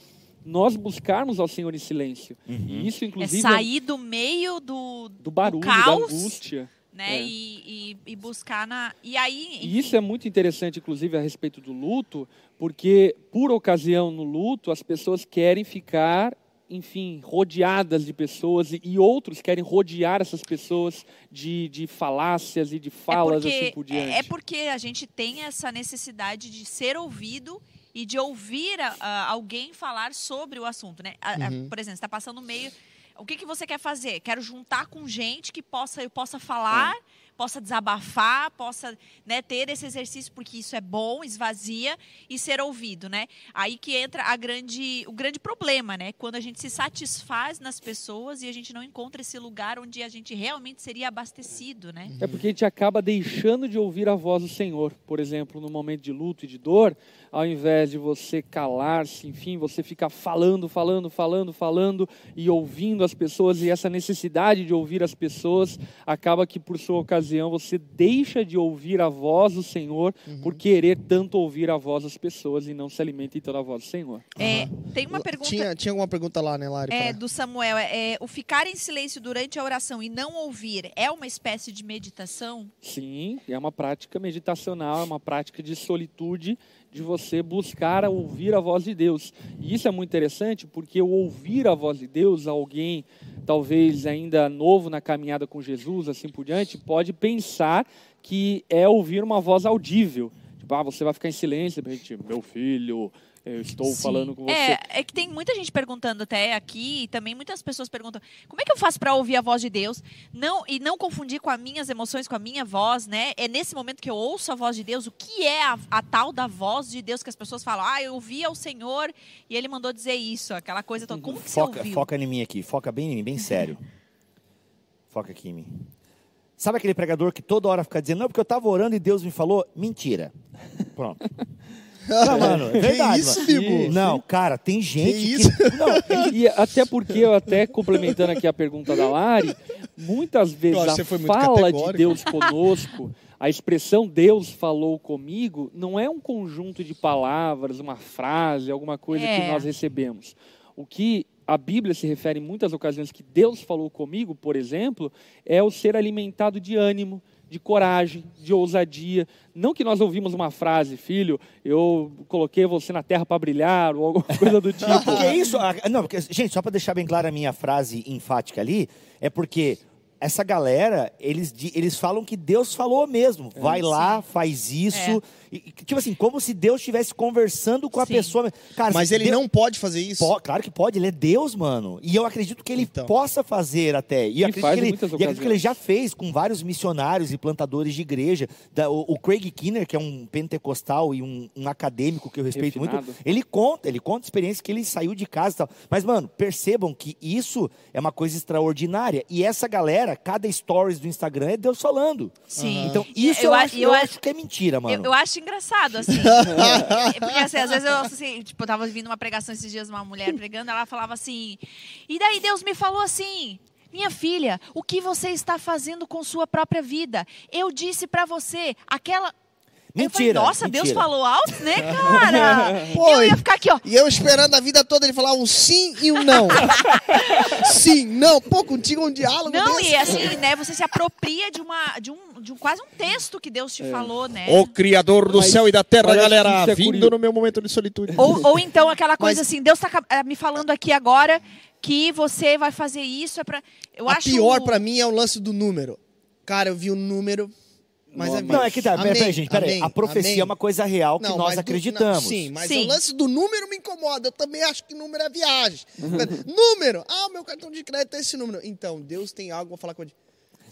nós buscarmos ao Senhor em silêncio. E isso, É inclusive, sair do meio do, do barulho, caos, da angústia. né? É. E, e, e buscar na. E aí. E isso é muito interessante, inclusive, a respeito do luto, porque, por ocasião no luto, as pessoas querem ficar, enfim, rodeadas de pessoas e, e outros querem rodear essas pessoas de, de falácias e de falas é porque, assim por diante. É porque a gente tem essa necessidade de ser ouvido e de ouvir a- a- alguém falar sobre o assunto, né? A- a- por exemplo, está passando meio. O que, que você quer fazer? Quero juntar com gente que possa eu possa falar, possa desabafar, possa né, ter esse exercício porque isso é bom, esvazia e ser ouvido, né? Aí que entra a grande, o grande problema, né? Quando a gente se satisfaz nas pessoas e a gente não encontra esse lugar onde a gente realmente seria abastecido, né? É porque a gente acaba deixando de ouvir a voz do Senhor. Por exemplo, no momento de luto e de dor, ao invés de você calar-se, enfim, você fica falando, falando, falando, falando e ouvindo as pessoas, e essa necessidade de ouvir as pessoas acaba que, por sua ocasião, você deixa de ouvir a voz do Senhor por querer tanto ouvir a voz das pessoas e não se alimenta então da voz do Senhor. É, tem uma pergunta. Tinha, tinha alguma pergunta lá, né, Lari? É, pra- do Samuel, é, é, o ficar em silêncio durante a oração e não ouvir é uma espécie de meditação? Sim, é uma prática meditacional, é uma prática de solitude, de você buscar ouvir a voz de Deus. E isso é muito interessante porque ouvir a voz de Deus, alguém talvez ainda novo na caminhada com Jesus, assim por diante, pode pensar que é ouvir uma voz audível. Tipo, ah, você vai ficar em silêncio, meu filho, eu estou Sim. falando com você. É, é que tem muita gente perguntando até aqui, e também muitas pessoas perguntam: como é que eu faço para ouvir a voz de Deus? Não e não confundir com as minhas emoções, com a minha voz, né? É nesse momento que eu ouço a voz de Deus, o que é a, a tal da voz de Deus que as pessoas falam: ah, eu ouvi ao Senhor e ele mandou dizer isso, aquela coisa toda. Como que você Foca, ouviu? foca em mim aqui, foca bem em mim, bem sério. Foca aqui em mim. Sabe aquele pregador que toda hora fica dizendo, não, porque eu estava orando e Deus me falou? Mentira. Pronto. (laughs) Não, mano, é Que verdade. isso, mano. Bibo? Não, cara, tem gente que. isso? (laughs) Não, E até porque, eu até complementando aqui a pergunta da Lari, muitas vezes Nossa, a fala de. Deus conosco, a expressão Deus falou comigo, não é um conjunto de palavras, uma frase, alguma coisa que É. nós recebemos. O que a Bíblia se refere em muitas ocasiões que Deus falou comigo, por exemplo, é o ser alimentado de ânimo, de coragem, de ousadia. Não que nós ouvimos uma frase, filho, eu coloquei você na terra para brilhar, ou alguma coisa do (laughs) tipo. que é isso? Ah, Não, porque, gente, só para deixar bem clara a minha frase enfática ali, é porque essa galera, eles, eles falam que Deus falou mesmo. É. Vai lá, faz isso. E, e, tipo assim, como se Deus estivesse conversando com a Sim. pessoa. Cara, Mas ele Deus- não pode fazer isso. Po- claro que pode, ele é Deus, mano. E eu acredito que ele Então. possa fazer até. E, acredito, faz que ele, e acredito que ele já fez com vários missionários e plantadores de igreja. Da- o, o Craig Kinner, que é um pentecostal e um, um acadêmico que eu respeito Refinado. muito, ele conta, ele conta a experiência que ele saiu de casa e tal. Mas, mano, percebam que isso é uma coisa extraordinária. E essa galera, cada stories do Instagram é Deus falando. Sim. Então, isso Eu eu, acho, eu acho que é mentira, mano. Eu, eu acho engraçado, assim. (laughs) É, Porque, assim, às vezes eu, assim, tipo, eu tava ouvindo uma pregação esses dias, uma mulher pregando, ela falava assim, e daí Deus me falou assim, minha filha, o que você está fazendo com sua própria vida? Eu disse pra você, aquela... Eu falei, Mentira, Nossa, Deus mentira. falou alto, né, (laughs) cara? Pô, eu e- ia ficar aqui, ó. E eu esperando a vida toda ele falar um sim e um não. (laughs) sim, não. Pô, contigo um diálogo Não, desse. e assim, né, você se apropria de uma, de um, de um quase um texto que Deus te falou, né? O Criador do Mas céu e da terra, galera, é vindo curioso. no meu momento de solitude. Ou, ou então aquela coisa Mas- assim, Deus está me falando aqui agora que você vai fazer isso, é pra... Eu a acho... pior pra mim é o lance do número. Cara, eu vi o número, mas é Não, é que tá, peraí, Amém, peraí, gente, peraí. amém, A profecia amém. é uma coisa real que Não, nós mas do- acreditamos. não, sim, mas Sim. o lance do número me incomoda. Eu também acho que número é viagem. número! Ah, meu cartão de crédito é esse número. Então, Deus tem algo, vou falar com ele.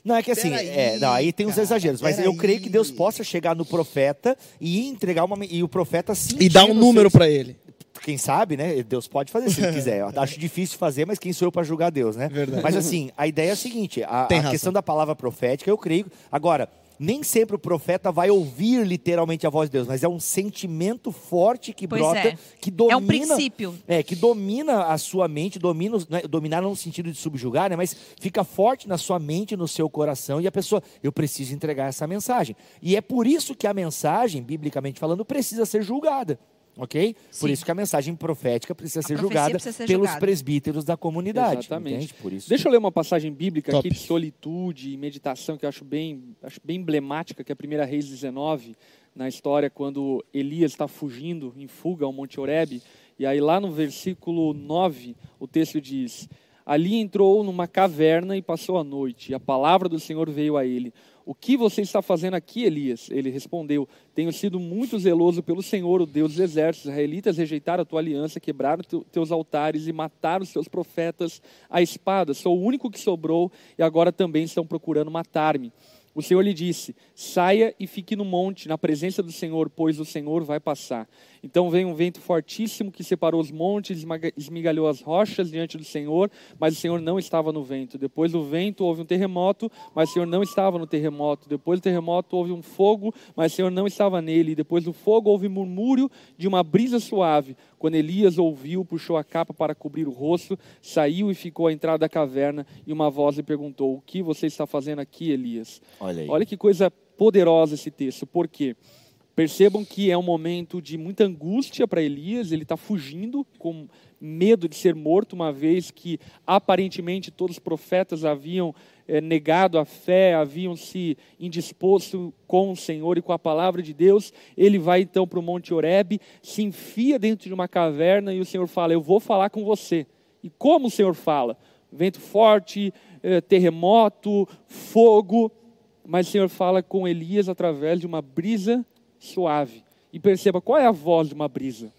Não, é que assim, Peraí, é, não, aí tem uns cara, exageros, mas eu peraí. creio que Deus possa chegar no profeta e entregar uma. E o profeta sim. E dar um número pra ele. Quem sabe, né? Deus pode fazer se ele (laughs) quiser. Eu acho difícil fazer, mas quem sou eu para julgar Deus, né? Verdade. Mas assim, a ideia é a seguinte: a, a questão da palavra profética, eu creio. Agora, nem sempre o profeta vai ouvir literalmente a voz de Deus, mas é um sentimento forte que Pois brota, é. que domina. É um princípio. É, que domina a sua mente, domina, né, dominar não no sentido de subjugar, né, mas fica forte na sua mente, no seu coração, e a pessoa, eu preciso entregar essa mensagem. E é por isso que a mensagem, biblicamente falando, precisa ser julgada. Ok? Por Sim. isso que a mensagem profética precisa ser julgada precisa ser pelos julgada. presbíteros da comunidade. Exatamente. entende? Por isso. Deixa eu ler uma passagem bíblica Top. aqui de solitude e meditação que eu acho bem, acho bem emblemática, que é a primeira Reis 19, na história quando Elias está fugindo em fuga ao Monte Horebe. E aí lá no versículo 9, o texto diz: Ali entrou numa caverna e passou a noite. E a palavra do Senhor veio a ele. O que você está fazendo aqui, Elias? Ele respondeu: Tenho sido muito zeloso pelo Senhor, o Deus dos exércitos. Os israelitas rejeitaram a tua aliança, quebraram teu- teus altares e mataram os teus profetas à espada. Sou o único que sobrou e agora também estão procurando matar-me. O Senhor lhe disse: Saia e fique no monte, na presença do Senhor, pois o Senhor vai passar. Então veio um vento fortíssimo que separou os montes, esmigalhou as rochas diante do Senhor, mas o Senhor não estava no vento. Depois do vento houve um terremoto, mas o Senhor não estava no terremoto. Depois do terremoto houve um fogo, mas o Senhor não estava nele. E depois do fogo houve murmúrio de uma brisa suave. Quando Elias ouviu, puxou a capa para cobrir o rosto, saiu e ficou à entrada da caverna, e uma voz lhe perguntou: O que você está fazendo aqui, Elias? Olha aí. Olha que coisa poderosa esse texto, por quê? Percebam que é um momento de muita angústia para Elias, ele está fugindo com medo de ser morto, uma vez que aparentemente todos os profetas haviam eh, negado a fé, haviam se indisposto com o Senhor e com a palavra de Deus. Ele vai então para o Monte Horebe, se enfia dentro de uma caverna e o Senhor fala: Eu vou falar com você. E como o Senhor fala? Vento forte, eh, terremoto, fogo. Mas o Senhor fala com Elias através de uma brisa suave. E perceba qual é a voz de uma brisa?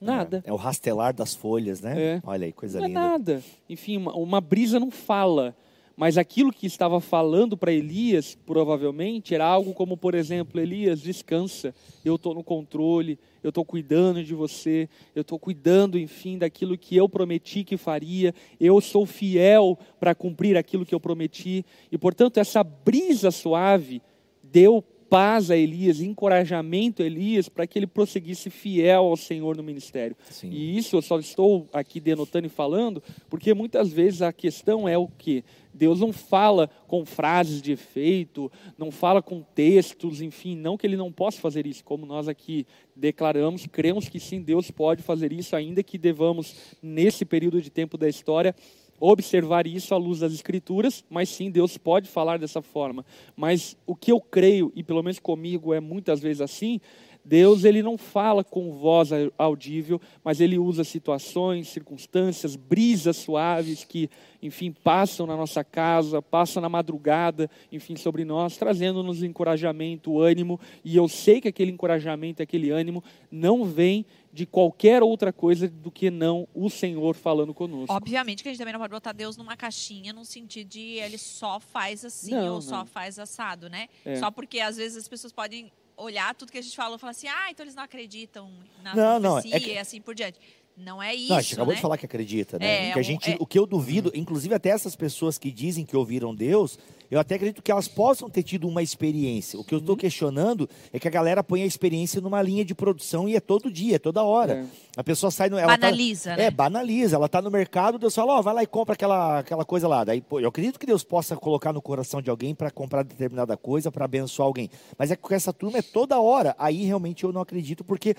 Nada. É o rastelar das folhas, né? É. Olha aí, coisa Não é linda. nada. Enfim, uma, uma brisa não fala. Mas aquilo que estava falando para Elias, provavelmente, era algo como, por exemplo, Elias, descansa, eu estou no controle, eu estou cuidando de você, eu estou cuidando, enfim, daquilo que eu prometi que faria, eu sou fiel para cumprir aquilo que eu prometi. E, portanto, essa brisa suave deu paz a Elias, encorajamento a Elias para que ele prosseguisse fiel ao Senhor no ministério. Sim. E isso eu só estou aqui denotando e falando, porque muitas vezes a questão é o que? Deus não fala com frases de efeito, não fala com textos, enfim, não que ele não possa fazer isso, como nós aqui declaramos, cremos que sim, Deus pode fazer isso, ainda que devamos, nesse período de tempo da história, observar isso à luz das escrituras, mas sim, Deus pode falar dessa forma. Mas o que eu creio, e pelo menos comigo é muitas vezes assim, Deus ele não fala com voz audível, mas ele usa situações, circunstâncias, brisas suaves que, enfim, passam na nossa casa, passam na madrugada, enfim, sobre nós, trazendo-nos encorajamento, ânimo. E eu sei que aquele encorajamento, aquele ânimo, não vem de qualquer outra coisa do que não o Senhor falando conosco. Obviamente que a gente também não pode botar Deus numa caixinha no sentido de ele só faz assim Não, ou não. só faz assado, né? É. Só porque às vezes as pessoas podem olhar tudo que a gente falou e falar assim, ah, então eles não acreditam na Não, não, é que- e assim por diante. Não é isso, Não, a gente acabou né? de falar que acredita, né? É, que a gente, é- O que eu duvido, inclusive até essas pessoas que dizem que ouviram Deus, eu até acredito que elas possam ter tido uma experiência. O que eu Uhum. estou questionando é que a galera põe a experiência numa linha de produção e é todo dia, é toda hora. É. A pessoa sai no. Ela tá- Banaliza, né? É, banaliza. Ela tá no mercado, Deus fala, ó, vai lá e compra aquela, aquela coisa lá. Daí, pô, eu acredito que Deus possa colocar no coração de alguém para comprar determinada coisa, para abençoar alguém. Mas é que com essa turma é toda hora. Aí realmente eu não acredito, porque,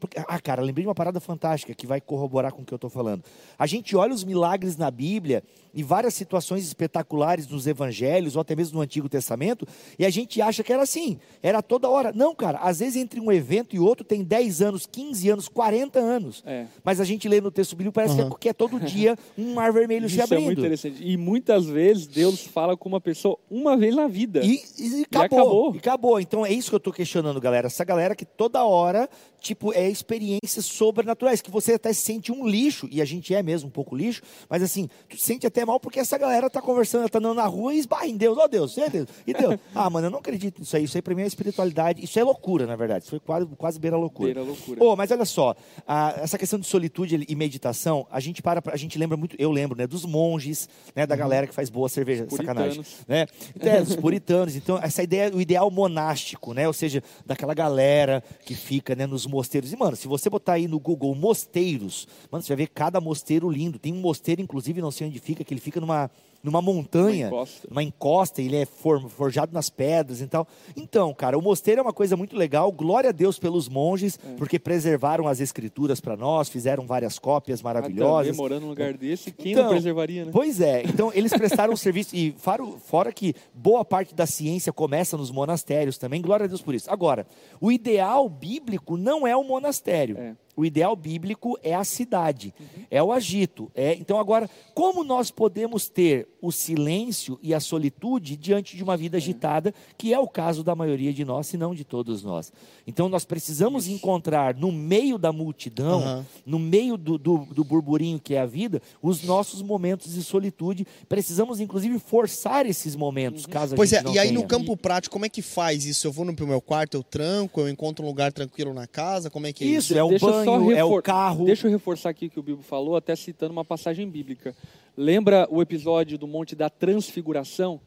porque- Ah, cara, lembrei de uma parada fantástica que vai corroborar com o que eu tô falando. A gente olha os milagres na Bíblia e várias situações espetaculares nos evangelhos, ou até mesmo no Antigo Testamento, e a gente acha que era assim, era toda hora. Não, cara, às vezes entre um evento e outro tem 10 anos, 15 anos, 40 anos. É. Mas a gente lê no texto bíblico, parece que é- que é todo dia um mar vermelho se Isso é muito abrindo. interessante. E muitas vezes Deus fala com uma pessoa uma vez na vida. E, e acabou, acabou. e acabou. Então é isso que eu estou questionando, galera. Essa galera que toda hora, tipo, é experiências sobrenaturais, que você até se sente um lixo, e a gente é mesmo um pouco lixo, mas assim, tu se sente até mal porque essa galera tá conversando, tá andando na rua e esbarra em Deus, ó Deus, é Deus, e Deus. (laughs) Ah, mano, eu não acredito nisso aí, isso aí pra mim é espiritualidade, isso é loucura, na verdade, isso foi quase, quase beira loucura. Beira loucura. Ô, mas olha só, a- essa questão de solitude e meditação, a gente para, a gente lembra muito, eu lembro, né, dos monges, né, da galera que faz boa cerveja, sacanagem, Uhum. Né? É, dos (laughs) puritanos. Então, essa ideia, o ideal monástico, né? Ou seja, daquela galera que fica, né, nos mosteiros. E, mano, se você botar aí no Google mosteiros, mano, você vai ver cada mosteiro lindo. Tem um mosteiro, inclusive, não sei onde fica, que ele fica numa, numa montanha, Uma encosta. uma encosta, ele é for- forjado nas pedras e tal. Então, cara, o mosteiro é uma coisa muito legal. Glória a Deus pelos monges, É. porque preservaram as escrituras para nós, fizeram várias cópias Mas maravilhosas. também morando num lugar desse, quem Então, não preservaria, né? Pois é, então eles prestaram um (laughs) serviço, e fora, fora que boa parte da ciência começa nos monastérios também, glória a Deus por isso. Agora, o ideal bíblico não é o monastério. É. O ideal bíblico é a cidade, é o agito. É, então, agora, como nós podemos ter o silêncio e a solitude diante de uma vida agitada, que é o caso da maioria de nós, se não de todos nós? Então, nós precisamos encontrar no meio da multidão, Aham. no meio do, do, do burburinho que é a vida, os nossos momentos de solitude. Precisamos, inclusive, forçar esses momentos, caso a Pois gente é, não e aí tenha. no campo prático, como é que faz isso? Eu vou no meu quarto, eu tranco, eu encontro um lugar tranquilo na casa, como é que é isso? Isso, é o Deixa banho, é o refor- carro. Deixa eu reforçar aqui o que o Bibo falou, até citando uma passagem bíblica. Lembra o episódio do Monte da Transfiguração?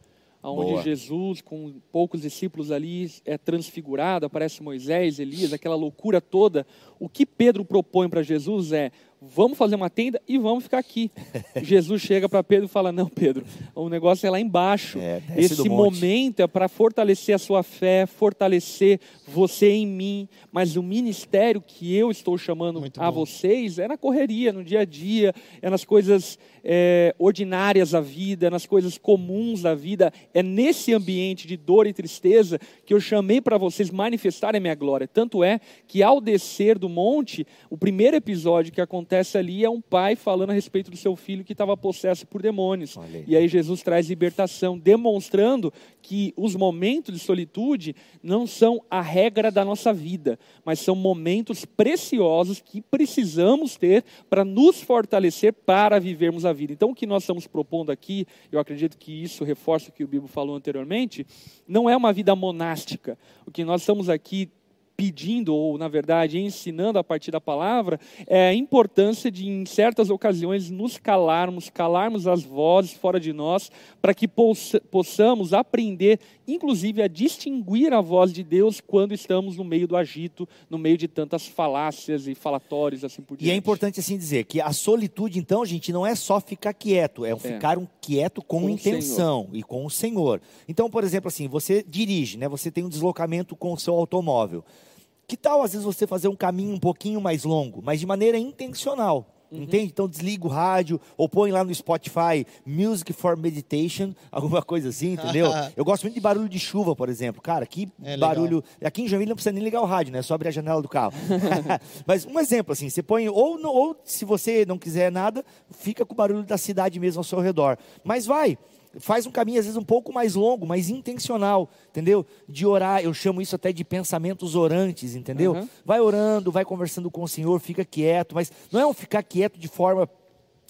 Onde Boa. Jesus, com poucos discípulos ali, é transfigurado, aparece Moisés, Elias, aquela loucura toda. O que Pedro propõe para Jesus é: vamos fazer uma tenda e vamos ficar aqui. (laughs) Jesus chega para Pedro e fala: Não, Pedro, o negócio é lá embaixo. É, Esse do monte." momento é para fortalecer a sua fé, fortalecer você em mim. Mas o ministério que eu estou chamando Muito a bom. vocês é na correria, no dia a dia, é nas coisas é, ordinárias da vida, é nas coisas comuns da vida. É nesse ambiente de dor e tristeza que eu chamei para vocês manifestarem a minha glória. Tanto é que ao descer do monte, o primeiro episódio que acontece ali é um pai falando a respeito do seu filho que estava possesso por demônios. E aí Jesus traz libertação, demonstrando que os momentos de solitude não são a regra da nossa vida, mas são momentos preciosos que precisamos ter para nos fortalecer para vivermos a vida. Então, o que nós estamos propondo aqui, eu acredito que isso reforça o que o Bibo falou anteriormente, não é uma vida monástica. O que nós estamos aqui pedindo, ou na verdade ensinando a partir da palavra, é a importância de, em certas ocasiões, nos calarmos, calarmos as vozes fora de nós, para que possa- possamos aprender, inclusive, a distinguir a voz de Deus quando estamos no meio do agito, no meio de tantas falácias e falatórios, assim por E diante. é importante assim dizer que a solitude, então, gente, não é só ficar quieto, é um ficar um quieto com, Com intenção e com o Senhor. Então, por exemplo, assim, você dirige, né? Você tem um deslocamento com o seu automóvel. Que tal, às vezes, você fazer um caminho um pouquinho mais longo, mas de maneira intencional? Entende? Então desliga o rádio ou põe lá no Spotify Music for Meditation, (laughs) alguma coisa assim, entendeu? (laughs) Eu gosto muito de barulho de chuva, por exemplo. Cara, que É barulho. Aqui em Joinville não precisa nem ligar o rádio, né? É só abrir a janela do carro. (laughs) Mas um exemplo, assim, você põe, ou, ou se você não quiser nada, fica com o barulho da cidade mesmo ao seu redor. Mas vai. Faz um caminho, às vezes, um pouco mais longo, mais intencional, entendeu? De orar, eu chamo isso até de pensamentos orantes, entendeu? Uhum. Vai orando, vai conversando com o Senhor, fica quieto, mas não é um ficar quieto de forma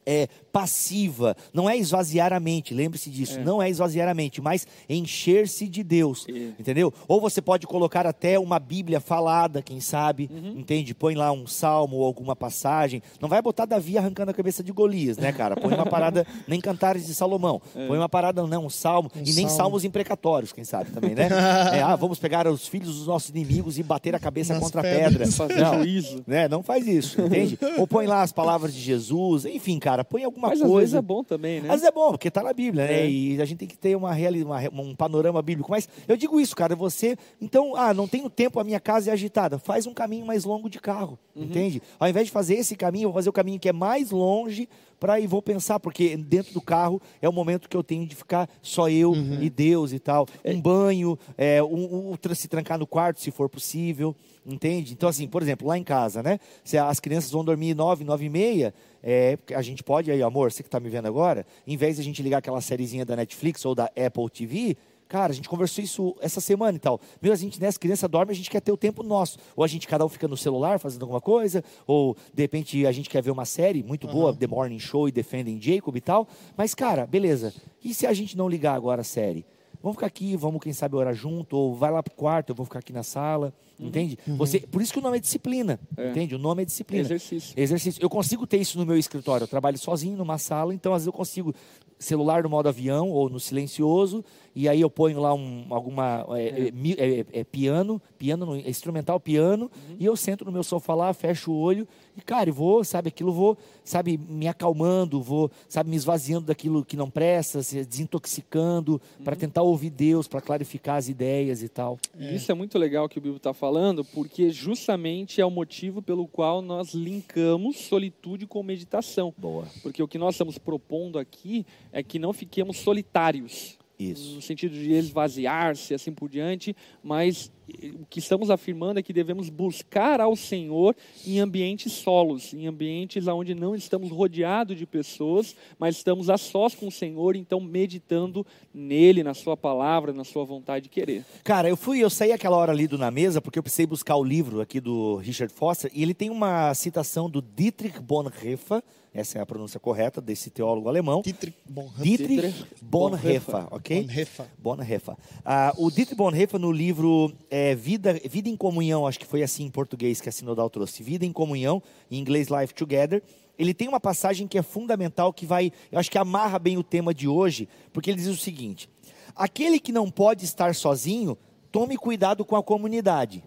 é, passiva, não é esvaziar a mente, lembre-se disso, não é esvaziar a mente, mas encher-se de Deus, E- entendeu? Ou você pode colocar até uma Bíblia falada, quem sabe, Uhum. entende? Põe lá um salmo ou alguma passagem, não vai botar Davi arrancando a cabeça de Golias, né, cara? Põe uma parada, (laughs) nem Cantares de Salomão, É. põe uma parada, não, um salmo, e nem salmo. salmos imprecatórios, quem sabe também, né? É, ah, vamos pegar os filhos dos nossos inimigos e bater a cabeça Nas contra a pedras. pedra. Fazer Não, né? Não faz isso, entende? Ou põe lá as palavras de Jesus, enfim, cara, põe alguma Mas às coisa. vezes é bom também, né? Às vezes é bom, porque tá na Bíblia, né? É. E a gente tem que ter uma, reali- uma um panorama bíblico. Mas eu digo isso, cara, você. Então, ah, não tenho tempo, a minha casa é agitada. Faz um caminho mais longo de carro, entende? Ao invés de fazer esse caminho, eu vou fazer o caminho que é mais longe para e vou pensar, porque dentro do carro é o momento que eu tenho de ficar só eu e Deus e tal. Um banho, é, um, um se trancar no quarto, se for possível, entende? Então, assim, por exemplo, lá em casa, né? Se as crianças vão dormir nove, nove e meia, é, a gente pode aí, amor, você que está me vendo agora, em vez de a gente ligar aquela sériezinha da Netflix ou da Apple TV, cara, a gente conversou isso essa semana e tal. Meu, a gente, né, as crianças dormem, a gente quer ter o tempo nosso. Ou a gente, cada um fica no celular fazendo alguma coisa, ou de repente a gente quer ver uma série muito boa, The Morning Show e Defending Jacob e tal. Mas, cara, beleza. E se a gente não ligar agora a série? Vamos ficar aqui, vamos, quem sabe, orar junto, ou vai lá pro quarto, eu vou ficar aqui na sala, entende? Você, por isso que o nome é disciplina, É. entende? O nome é disciplina. Exercício. Exercício. Eu consigo ter isso no meu escritório. Eu trabalho sozinho numa sala, então às vezes eu consigo celular no modo avião ou no silencioso, e aí eu ponho lá um, alguma é, é, mi- é, é, piano, piano no- é instrumental piano, e eu sento no meu sofá lá, fecho o olho e cara, vou, sabe, aquilo vou, sabe, me acalmando, vou, sabe, me esvaziando daquilo que não presta, se desintoxicando para tentar ouvir Deus, para clarificar as ideias e tal. E Isso é muito legal que o Bíblia está falando, porque justamente é o motivo pelo qual nós linkamos solitude com meditação. Boa. Porque o que nós estamos propondo aqui é que não fiquemos solitários. Isso. No sentido de esvaziar-se, assim por diante, mas o que estamos afirmando é que devemos buscar ao Senhor em ambientes solos, em ambientes onde não estamos rodeados de pessoas, mas estamos a sós com o Senhor, então meditando nele, na Sua palavra, na Sua vontade de querer. Cara, eu fui, eu saí aquela hora ali do na mesa porque eu precisei buscar o livro aqui do Richard Foster e ele tem uma citação do Dietrich Bonhoeffer, essa é a pronúncia correta desse teólogo alemão. Dietrich Bonhoeffer. Dietrich Dietrich Bonhoeffer, ok? Bonhoeffer. Bonhoeffer. Ah, o Dietrich Bonhoeffer no livro é, Vida, Vida em Comunhão, acho que foi assim em português que a Sinodal trouxe, Vida em Comunhão, em inglês Life Together. Ele tem uma passagem que é fundamental, que vai, eu acho que amarra bem o tema de hoje, porque ele diz o seguinte: aquele que não pode estar sozinho, tome cuidado com a comunidade.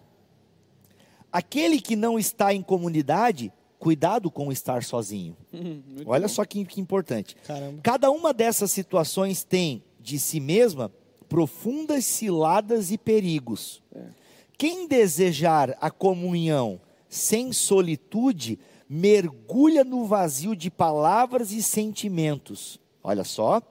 Aquele que não está em comunidade, cuidado com estar sozinho. (laughs) Olha bom. só que, que importante. Caramba. Cada uma dessas situações tem de si mesma profundas ciladas e perigos. Quem desejar a comunhão sem solitude, mergulha no vazio de palavras e sentimentos. Olha só.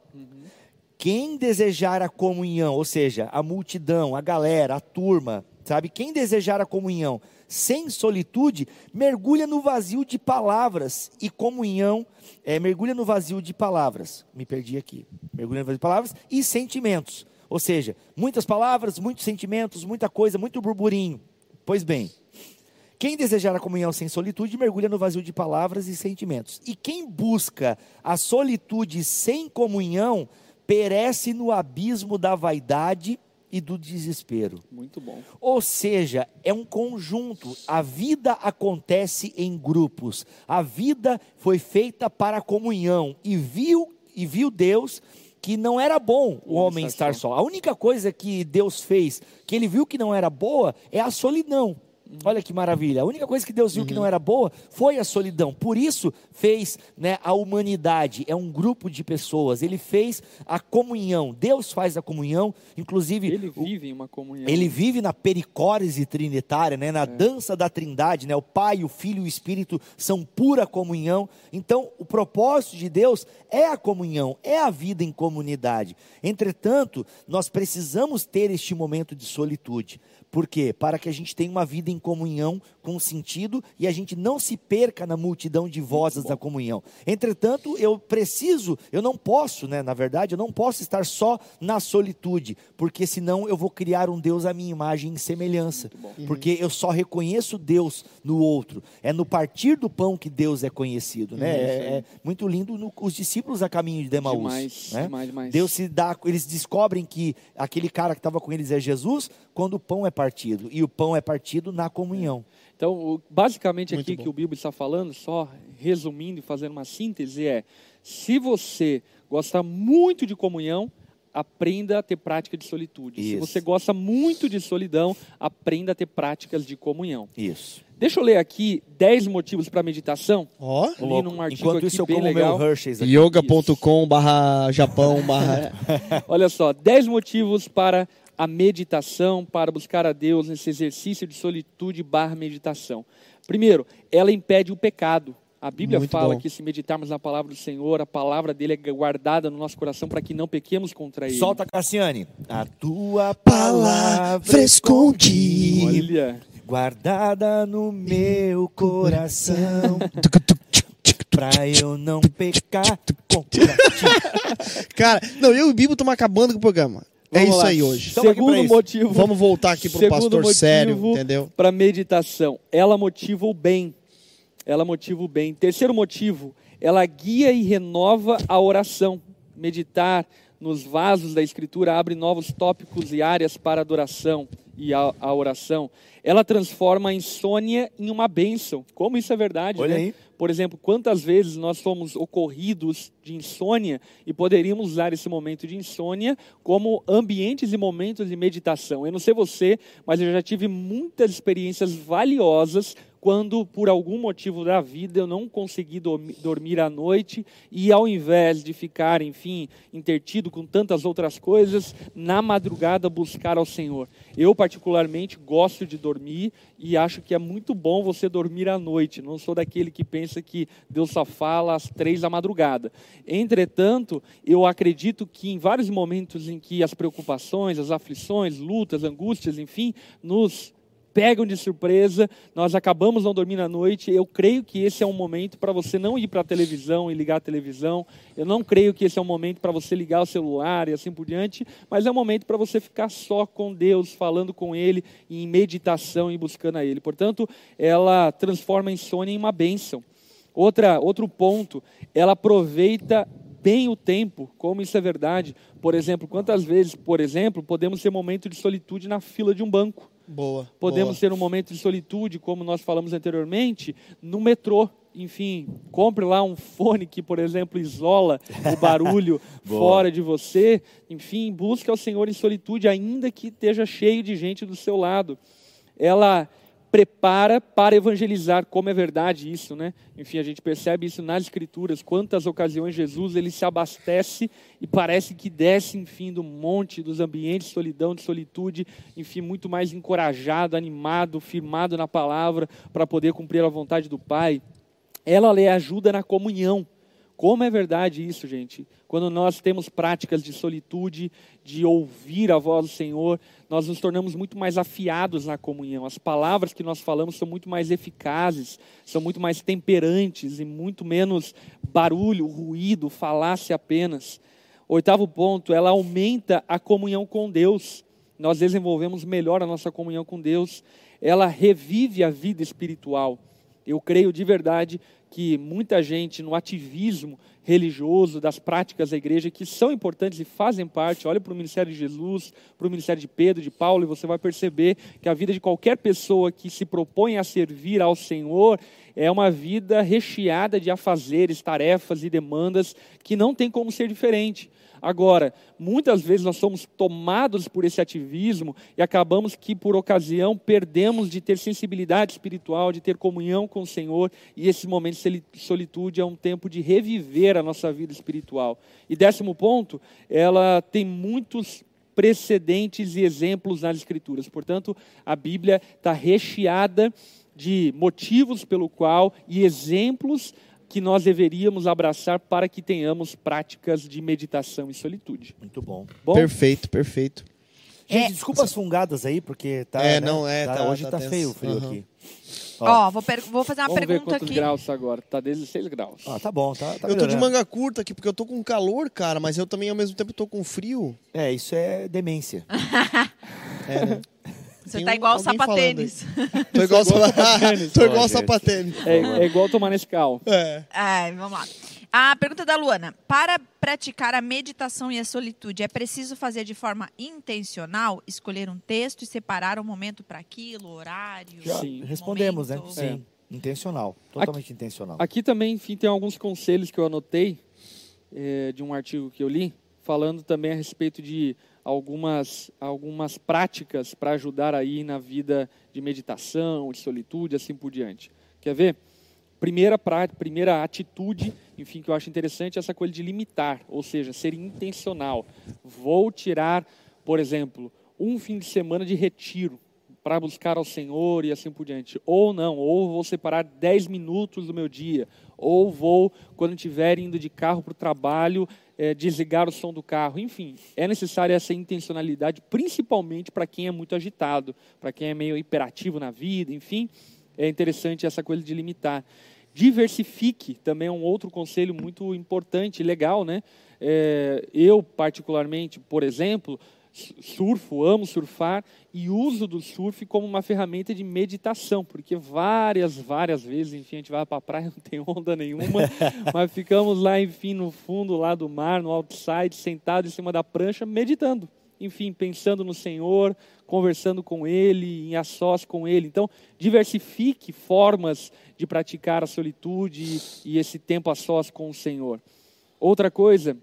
Quem desejar a comunhão, ou seja, a multidão, a galera, a turma, sabe? Quem desejar a comunhão sem solitude, mergulha no vazio de palavras e comunhão, é, mergulha no vazio de palavras. Me perdi aqui. Mergulha no vazio de palavras e sentimentos. Ou seja, muitas palavras, muitos sentimentos, muita coisa, muito burburinho. Pois bem, quem desejar a comunhão sem solitude, mergulha no vazio de palavras e sentimentos. E quem busca a solitude sem comunhão, perece no abismo da vaidade e do desespero. Muito bom. Ou seja, é um conjunto. A vida acontece em grupos. A vida foi feita para a comunhão e viu e viu Deus que não era bom o homem estar estar só. A única coisa que Deus fez, que ele viu que não era boa, é a solidão. Olha que maravilha. A única coisa que Deus viu que não era boa foi a solidão. Por isso fez né, a humanidade. É um grupo de pessoas. Ele fez a comunhão. Deus faz a comunhão. Inclusive, Ele o- vive em uma comunhão. ele vive na pericórese trinitária, né? na dança da trindade, né? o Pai, o Filho e o Espírito são pura comunhão. Então, o propósito de Deus é a comunhão, é a vida em comunidade. Entretanto, nós precisamos ter este momento de solitude. Por quê? Para que a gente tenha uma vida em comunhão com sentido e a gente não se perca na multidão de vozes da comunhão. Entretanto, eu preciso, eu não posso, né, na verdade, eu não posso estar só na solitude, porque senão eu vou criar um Deus à minha imagem e semelhança. Porque eu só reconheço Deus no outro. É no partir do pão que Deus é conhecido, né? É, é muito lindo no, os discípulos a caminho de Demaús, Demais, né? demais, demais. Deus se dá, eles descobrem que aquele cara que estava com eles é Jesus quando o pão é partido. E o pão é partido na comunhão. Então, o- basicamente Muito aqui bom. que o Bíblia está falando, só resumindo e fazendo uma síntese, é: se você gosta muito de comunhão, aprenda a ter prática de solitude. Se Isso. você gosta muito de solidão, aprenda a ter práticas de comunhão. Isso. Deixa eu ler aqui 10 motivos para meditação. Ó. Eu li num artigo Enquanto aqui isso, eu como legal. meu Hershey's aqui. yoga.com barra Japão barra... (laughs) Olha só, 10 motivos para a meditação, para buscar a Deus nesse exercício de solitude barra meditação. Primeiro, ela impede o pecado. A Bíblia Muito fala bom. que se meditarmos na palavra do Senhor, a palavra dele é guardada no nosso coração para que não pequemos contra ele. Solta, Cassiane. A tua Palavra palavra escondi. Olha, guardada no meu coração, (laughs) pra eu não pecar (laughs) contra ti. Cara, não, eu e o Bibo estamos acabando com o programa. É vamos isso lá. aí hoje. Estamos aqui pra Segundo isso. motivo. Vamos voltar aqui pro Segundo pastor motivo sério, entendeu? Para meditação, ela motiva o bem. Ela motiva o bem. Terceiro motivo, ela guia e renova a oração. Meditar nos vasos da Escritura abre novos tópicos e áreas para adoração e a, a oração. Ela transforma a insônia em uma bênção. Como isso é verdade, Olha né? aí. Por exemplo, quantas vezes nós somos ocorridos de insônia e poderíamos usar esse momento de insônia como ambientes e momentos de meditação. Eu não sei você, mas eu já tive muitas experiências valiosas quando, por algum motivo da vida, eu não consegui dormi- dormir à noite e, ao invés de ficar, enfim, intertido com tantas outras coisas, na madrugada buscar ao Senhor. Eu, particularmente, gosto de dormir e acho que é muito bom você dormir à noite. Não sou daquele que pensa que Deus só fala às três da madrugada. Entretanto, eu acredito que em vários momentos em que as preocupações, as aflições, lutas, angústias, enfim, nos pegam de surpresa, nós acabamos não dormindo à noite. Eu creio que esse é um momento para você não ir para a televisão e ligar a televisão. Eu não creio que esse é um momento para você ligar o celular e assim por diante, mas é um momento para você ficar só com Deus, falando com Ele, em meditação e buscando a Ele. Portanto, ela transforma a insônia em uma bênção. Outra, outro ponto, ela aproveita bem o tempo, como isso é verdade. Por exemplo, quantas vezes, por exemplo, podemos ter momento de solitude na fila de um banco? Boa. Podemos boa. ter um momento de solitude, como nós falamos anteriormente, no metrô. Enfim, compre lá um fone que, por exemplo, isola o barulho (laughs) fora de você. Enfim, busque ao Senhor em solitude, ainda que esteja cheio de gente do seu lado. Ela prepara para evangelizar, como é verdade isso, né? Enfim, a gente percebe isso nas escrituras, quantas ocasiões Jesus ele se abastece e parece que desce, enfim, do monte, dos ambientes de solidão, de solitude, enfim, muito mais encorajado, animado, firmado na palavra para poder cumprir a vontade do Pai. Ela lhe ajuda na comunhão. Como é verdade isso, gente? Quando nós temos práticas de solitude, de ouvir a voz do Senhor, nós nos tornamos muito mais afiados na comunhão. As palavras que nós falamos são muito mais eficazes, são muito mais temperantes e muito menos barulho, ruído, falácia apenas. Oitavo ponto, ela aumenta a comunhão com Deus. Nós desenvolvemos melhor a nossa comunhão com Deus. Ela revive a vida espiritual. Eu creio de verdade que muita gente no ativismo religioso, das práticas da igreja, que são importantes e fazem parte. Olha para o ministério de Jesus, para o ministério de Pedro, de Paulo, e você vai perceber que a vida de qualquer pessoa que se propõe a servir ao Senhor é uma vida recheada de afazeres, tarefas e demandas que não tem como ser diferente. Agora, muitas vezes nós somos tomados por esse ativismo e acabamos que, por ocasião, perdemos de ter sensibilidade espiritual, de ter comunhão com o Senhor, e esse momento de solitude é um tempo de reviver a nossa vida espiritual. E décimo ponto, ela tem muitos precedentes e exemplos nas Escrituras. Portanto, a Bíblia está recheada de motivos pelo qual e exemplos que nós deveríamos abraçar para que tenhamos práticas de meditação e solitude. Muito bom. bom? Perfeito, perfeito. Gente, é, desculpa as fungadas aí, porque tá. É, né, não é, tá, tá hoje tá, tá feio o frio uhum. aqui. Ó, oh, vou, vou, fazer uma Vamos pergunta ver quantos aqui. graus agora. Tá 16 graus. Ah, tá bom, tá, tá Eu tô de manga curta aqui porque eu tô com calor, cara, mas eu também ao mesmo tempo tô com frio. É, isso é demência. (laughs) é, né? Você tá igual o sapatênis. (laughs) Tô igual, sapatênis. (laughs) Tô igual sapatênis. É, é igual tomar Nescau. É. Ai, vamos lá. A pergunta da Luana. Para praticar a meditação e a solitude, é preciso fazer de forma intencional, escolher um texto e separar o um momento para aquilo, horário? Já Sim. respondemos, momento. né? Sim. É. Intencional. Totalmente aqui, intencional. Aqui também, enfim, tem alguns conselhos que eu anotei é, de um artigo que eu li, falando também a respeito de algumas, algumas práticas para ajudar aí na vida de meditação, de solitude, assim por diante. Quer ver? Primeira, pra, primeira atitude, enfim, que eu acho interessante é essa coisa de limitar, ou seja, ser intencional. Vou tirar, por exemplo, um fim de semana de retiro para buscar ao Senhor e assim por diante. Ou não, ou vou separar 10 minutos do meu dia, ou vou, quando estiver indo de carro para o trabalho, é, desligar o som do carro. Enfim, é necessária essa intencionalidade, principalmente para quem é muito agitado, para quem é meio hiperativo na vida, enfim, é interessante essa coisa de limitar. Diversifique também é um outro conselho muito importante, legal, né? É, eu, particularmente, por exemplo, surfo, amo surfar e uso do surf como uma ferramenta de meditação, porque várias, várias vezes, enfim, a gente vai para a praia, (laughs) não tem onda nenhuma, (laughs) mas ficamos lá, enfim, no fundo lá do mar, no outside, sentado em cima da prancha, meditando. Enfim, pensando no Senhor, conversando com Ele, em a sós com Ele. Então, diversifique formas de praticar a solitude e esse tempo a sós com o Senhor. Outra coisa,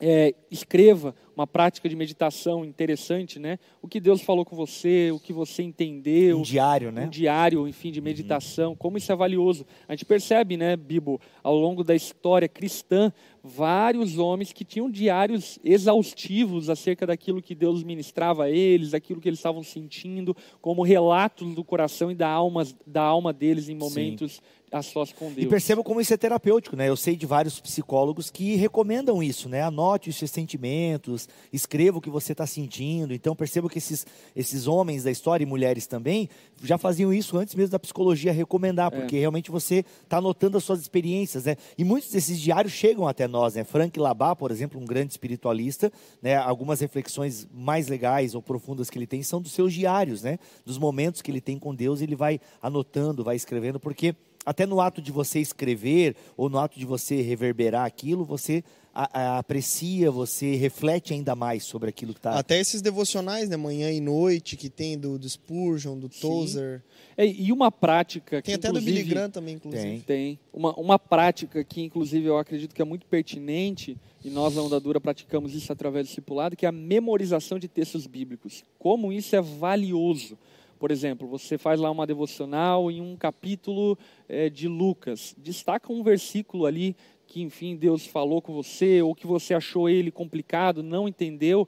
é, escreva uma prática de meditação interessante, né? O que Deus falou com você, o que você entendeu. Um diário, né? Um diário, enfim, de uhum. meditação. Uhum. Como isso é valioso. A gente percebe, né, Bibo, ao longo da história cristã, vários homens que tinham diários exaustivos acerca daquilo que Deus ministrava a eles, daquilo que eles estavam sentindo, como relatos do coração e da alma, da alma deles em momentos Sim a sós com Deus. E perceba como isso é terapêutico, né? Eu sei de vários psicólogos que recomendam isso, né? Anote os seus sentimentos, escreva o que você está sentindo. Então perceba que esses, esses homens da história e mulheres também já faziam isso antes mesmo da psicologia recomendar, porque é. realmente você está anotando as suas experiências, né? E muitos desses diários chegam até nós, né? Frank Labat, por exemplo, um grande espiritualista, né? Algumas reflexões mais legais ou profundas que ele tem são dos seus diários, né? Dos momentos que ele tem com Deus, ele vai anotando, vai escrevendo, porque até no ato de você escrever ou no ato de você reverberar aquilo, você a, a, aprecia, você reflete ainda mais sobre aquilo que está. Até esses devocionais, né, manhã e noite, que tem do, do Spurgeon, do Tozer. É, e uma prática tem que. até do Billy Graham também, inclusive. Tem. tem. Uma, uma prática que, inclusive, eu acredito que é muito pertinente, e nós na Ondadura praticamos isso através do discipulado, que é a memorização de textos bíblicos. Como isso é valioso. Por exemplo, você faz lá uma devocional em um capítulo é, de Lucas, destaca um versículo ali que, enfim, Deus falou com você, ou que você achou ele complicado, não entendeu,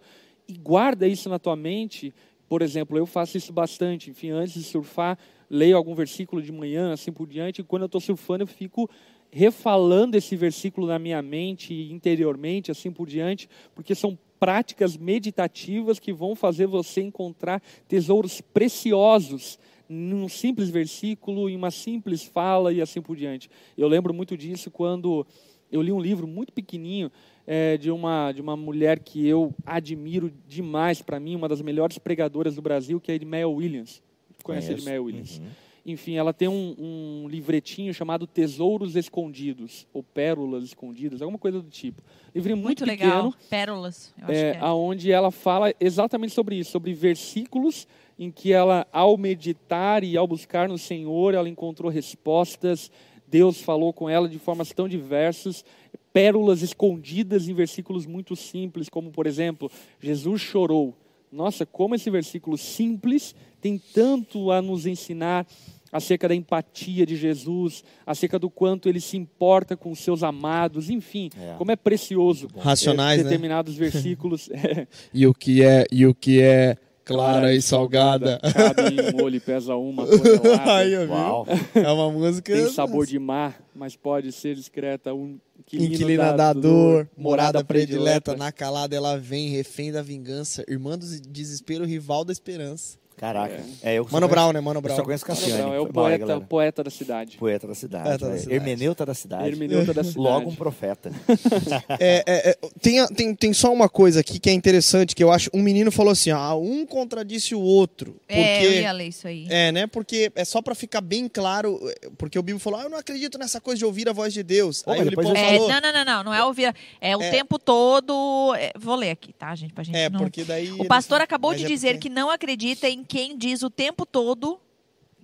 e guarda isso na tua mente. Por exemplo, eu faço isso bastante, enfim, antes de surfar, leio algum versículo de manhã, assim por diante, e quando eu estou surfando, eu fico refalando esse versículo na minha mente, interiormente, assim por diante, porque são práticas meditativas que vão fazer você encontrar tesouros preciosos num simples versículo, em uma simples fala e assim por diante. Eu lembro muito disso quando eu li um livro muito pequenininho é, de, uma, de uma mulher que eu admiro demais para mim, uma das melhores pregadoras do Brasil, que é a Edmeia Williams. Conhece a Williams? Uhum. Enfim, ela tem um, um livretinho chamado Tesouros Escondidos, ou Pérolas Escondidas, alguma coisa do tipo. Livrinho muito, Muito legal. pequeno, Pérolas. Eu acho é, que é. aonde ela fala exatamente sobre isso, sobre versículos em que ela, ao meditar e ao buscar no Senhor, ela encontrou respostas. Deus falou com ela de formas tão diversas, pérolas escondidas em versículos muito simples, como por exemplo, Jesus chorou. Nossa, como esse versículo simples tem tanto a nos ensinar acerca da empatia de Jesus, acerca do quanto ele se importa com os seus amados, enfim, É. como é precioso Racionais, é, né? determinados versículos. é, (laughs) (laughs) E o que é, e o que é clara e salgada. Cabe em molho e pesa uma tonelada. (laughs) Aí? Uau. É uma música. Tem sabor de mar, mas pode ser discreta. Um inquilino, Inquilina da dor, dor, morada predileta, na calada ela vem, refém da vingança, irmã do desespero, rival da esperança. Caraca. É, eu só Mano conheço- Brown, né? Mano Eu Brown. só conheço Cassiane. Não, é o mal poeta, poeta da cidade. Poeta da cidade. Poeta da é. cidade. Hermeneuta da cidade. Hermeneuta da (laughs) cidade. Logo um profeta. (laughs) É, é, é, tem, tem, tem só uma coisa aqui que é interessante, que eu acho. Um menino falou assim: ah, um contradisse o outro. Porque. É, eu ia ler isso aí. É, né? Porque é só pra ficar bem claro, porque o Bibo falou: ah, eu não acredito nessa coisa de ouvir a voz de Deus. Pô, Aí depois eu- É, falou. não, não, não, não, não é ouvir. É o É. tempo todo. é, vou ler aqui, tá, gente? Pra gente É, não... porque daí. O pastor acabou de é dizer porque- que não acredita em quem diz o tempo todo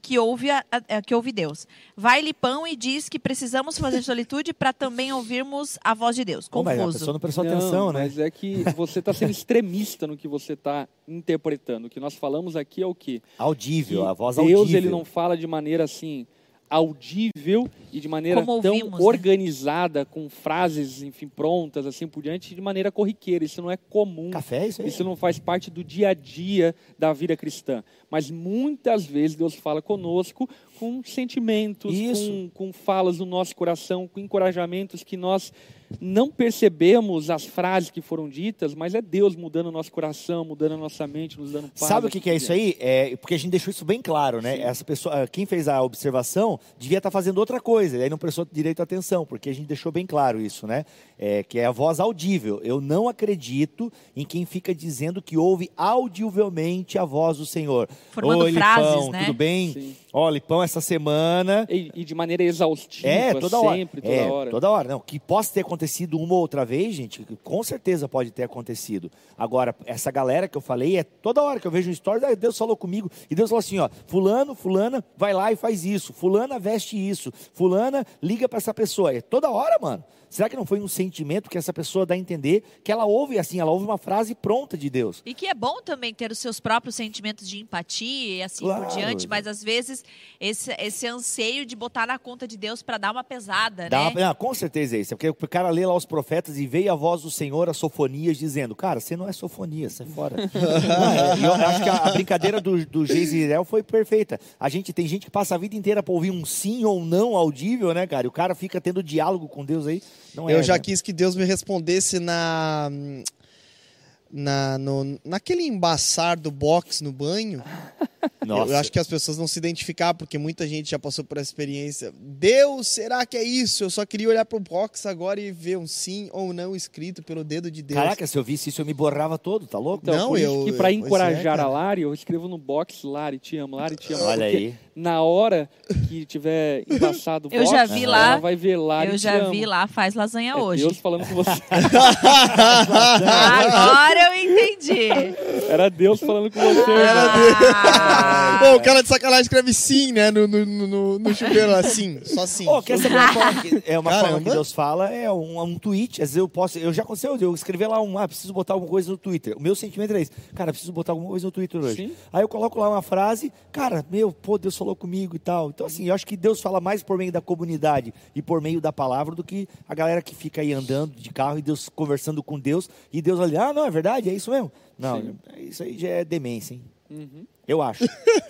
que ouve, a- a- que ouve Deus. Vai Lipão e diz que precisamos fazer solitude para também ouvirmos a voz de Deus. Pô, mas a Confuso. pessoa não prestou Não, atenção, né? Mas é que você está sendo extremista no que você está interpretando. O que nós falamos aqui é o quê? Audível, Que a voz Deus audível. ele não fala de maneira assim audível e de maneira Como tão ouvimos, né? organizada com frases, enfim, prontas assim por diante de maneira corriqueira. Isso não é comum. Café, isso aí? Isso não faz parte do dia a dia da vida cristã. Mas muitas vezes Deus fala conosco com sentimentos, Isso. com, com falas no nosso coração, com encorajamentos que nós não percebemos as frases que foram ditas, mas é Deus mudando o nosso coração, mudando a nossa mente, nos dando paz. Sabe o que, que é isso aí? É, porque a gente deixou isso bem claro, né? Essa pessoa, quem fez a observação devia estar fazendo outra coisa, e aí não prestou direito atenção, porque a gente deixou bem claro isso, né? É, que é a voz audível. Eu não acredito em quem fica dizendo que ouve audivelmente a voz do Senhor. Formando Oi, frases, Lipão, né? tudo bem? Sim. Ó, Lipão, essa semana E, e de maneira exaustiva, É, toda hora. sempre, toda é, hora. toda hora. Não, que possa ter acontecido uma ou outra vez, gente, com certeza pode ter acontecido. Agora, essa galera que eu falei, é toda hora que eu vejo um story, ah, Deus falou comigo. E Deus falou assim, ó, fulano, fulana, vai lá e faz isso. Fulana veste isso. Fulana liga pra essa pessoa. É toda hora, mano. Será que não foi um sentimento que essa pessoa dá a entender que ela ouve assim, ela ouve uma frase pronta de Deus? E que é bom também ter os seus próprios sentimentos de empatia e assim por Claro. diante, mas às vezes esse, esse anseio de botar na conta de Deus para dar uma pesada, Dá né? não, com certeza é isso. É porque o cara lê lá os profetas e veio a voz do Senhor, as sofonias, dizendo: Cara, você não é sofonia, sai fora. (laughs) É, eu acho que a, a brincadeira do, do Geisirel foi perfeita. A gente tem gente que passa a vida inteira pra ouvir um sim ou não audível, né, cara? E o cara fica tendo diálogo com Deus aí. Não é, Eu já né? quis que Deus me respondesse na. Na, no, naquele embaçar do box no banho. (laughs) Nossa. Eu acho que as pessoas não se identificar, porque muita gente já passou por essa experiência. Deus, será que é isso? Eu só queria olhar pro box agora e ver um sim ou não escrito pelo dedo de Deus. Caraca, se eu visse isso, eu me borrava todo, tá louco? Então, Não, eu- eu- pois é, encorajar cara. a Lari, eu escrevo no box Lari, te amo, Lari, te amo. Olha aí. Na hora que tiver embaçado o Eu box, já vi lá- ela vai ver Lari, Eu te já amo. vi lá, faz lasanha É hoje. Deus falando com você. (laughs) Agora eu entendi. Era Deus falando com você. Ah. Pô, o cara de sacanagem escreve sim, né? No, no, no, no chuveiro lá, sim. Só sim. Ô, quer saber uma (laughs) forma que, é uma forma Caramba. que Deus fala? É um, um tweet. Às vezes eu posso. Eu já aconteceu, eu escrever lá um. Ah, preciso botar alguma coisa no Twitter. O meu sentimento é esse. Cara, preciso botar alguma coisa no Twitter hoje. Sim. Aí eu coloco lá uma frase, cara, meu, pô, Deus falou comigo e tal. Então, assim, eu acho que Deus fala mais por meio da comunidade e por meio da palavra do que a galera que fica aí andando de carro e Deus conversando com Deus e Deus ali, ah, não, é verdade, é isso mesmo. Não, Sim. isso aí já é demência, hein? Uhum. Eu acho.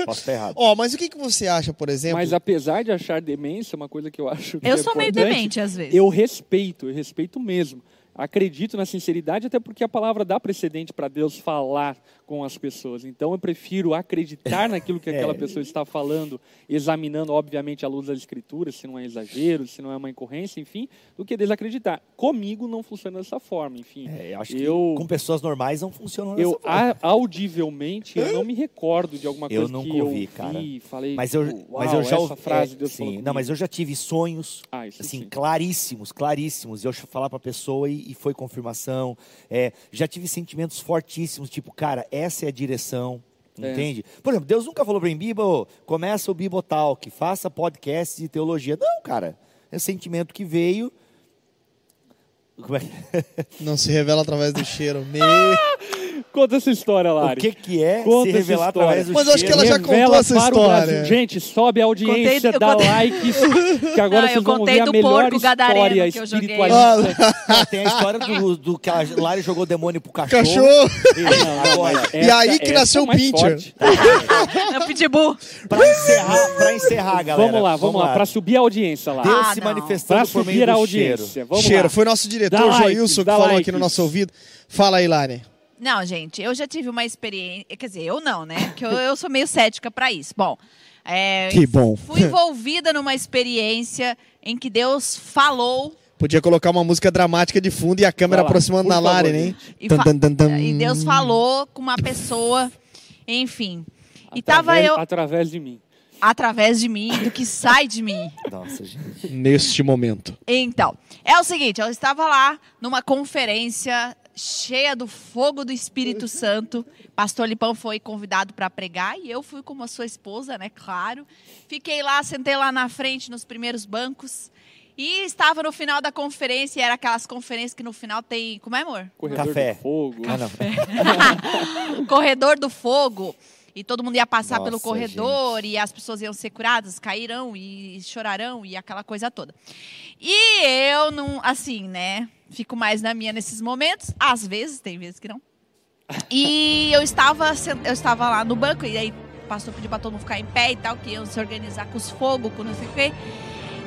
Posso estar errado. (laughs) Ó, mas o que, que você acha, por exemplo? Mas apesar de achar demência, uma coisa que eu acho que Eu é sou meio demente às vezes. Eu respeito, eu respeito mesmo. Acredito na sinceridade, até porque a palavra dá precedente para Deus falar com as pessoas. Então eu prefiro acreditar (laughs) naquilo que aquela É. pessoa está falando, examinando, obviamente, à luz das escrituras, se não é exagero, se não é uma incorrência, enfim, do que desacreditar. Comigo não funciona dessa forma, enfim. É, eu acho que Eu- com pessoas normais não funciona dessa Eu, forma. a- audivelmente, eu não me recordo de alguma Eu coisa nunca que eu ouvi, vi, cara. falei, Mas eu, "Uau, mas eu já essa ouvi. frase é, Deus falou sim, não, comigo." mas eu já tive sonhos Ah, assim, sim. claríssimos, claríssimos. Eu falar pra pessoa e, e foi confirmação. É, já tive sentimentos fortíssimos, tipo, cara, essa é a direção. É. Entende? Por exemplo, Deus nunca falou pra mim, Bibo, começa o Bibotalk, faça podcast de teologia. Não, cara. É sentimento que veio. Como é? Não se revela através do cheiro. Me... (laughs) Conta essa história, O Lari. que, que é Conta se essa revelar através do Mas eu acho que cheiro? ela já contou Revela essa para o história. Gente, sobe a audiência, Contei- dá contei- likes, (laughs) que agora Não, eu vocês vão contei ver a do melhor história que eu joguei. espiritualista. Ah, tem a história do, do que a Lari jogou demônio pro cachorro. Cachorro. Isso, agora, E aí que essa nasceu é o Pincher. (laughs) É o Pitbull. pra encerrar, pra encerrar, galera. Vamos lá, vamos lá, para subir a audiência lá. Deus Ah, se manifestando por meio subir a cheiro. audiência. Vamos cheiro. lá. Foi nosso diretor, Joilson, que falou aqui no nosso ouvido. Fala aí, Lari. Não, gente, eu já tive uma experiência. Quer dizer, eu não, né? Que eu, eu sou meio cética pra isso. Bom, é, Que bom. fui envolvida numa experiência em que Deus falou Podia colocar uma música dramática de fundo e a câmera Vai lá, aproximando da Lari, né? e, e Deus falou com uma pessoa, enfim. E tava Através- eu Através de mim. através de mim, do que sai de mim. Nossa, gente. Neste momento. Então, é o seguinte, eu estava lá numa conferência cheia do fogo do Espírito Santo. Pastor Lipão foi convidado para pregar e eu fui como a sua esposa, né? Claro. Fiquei lá, sentei lá na frente nos primeiros bancos. E estava no final da conferência, e era aquelas conferências que no final tem. Como é, amor? Corredor Café. de fogo. Ah, (laughs) não. corredor do fogo. E todo mundo ia passar Nossa, pelo corredor e as pessoas iam ser curadas, cairão e chorarão e aquela coisa toda. E eu não, assim, né? Fico mais na minha nesses momentos. Às vezes, tem vezes que não. E eu estava, eu estava lá no banco e aí o pastor pediu pra todo mundo ficar em pé e tal, que iam se organizar com os fogos, com não sei o quê.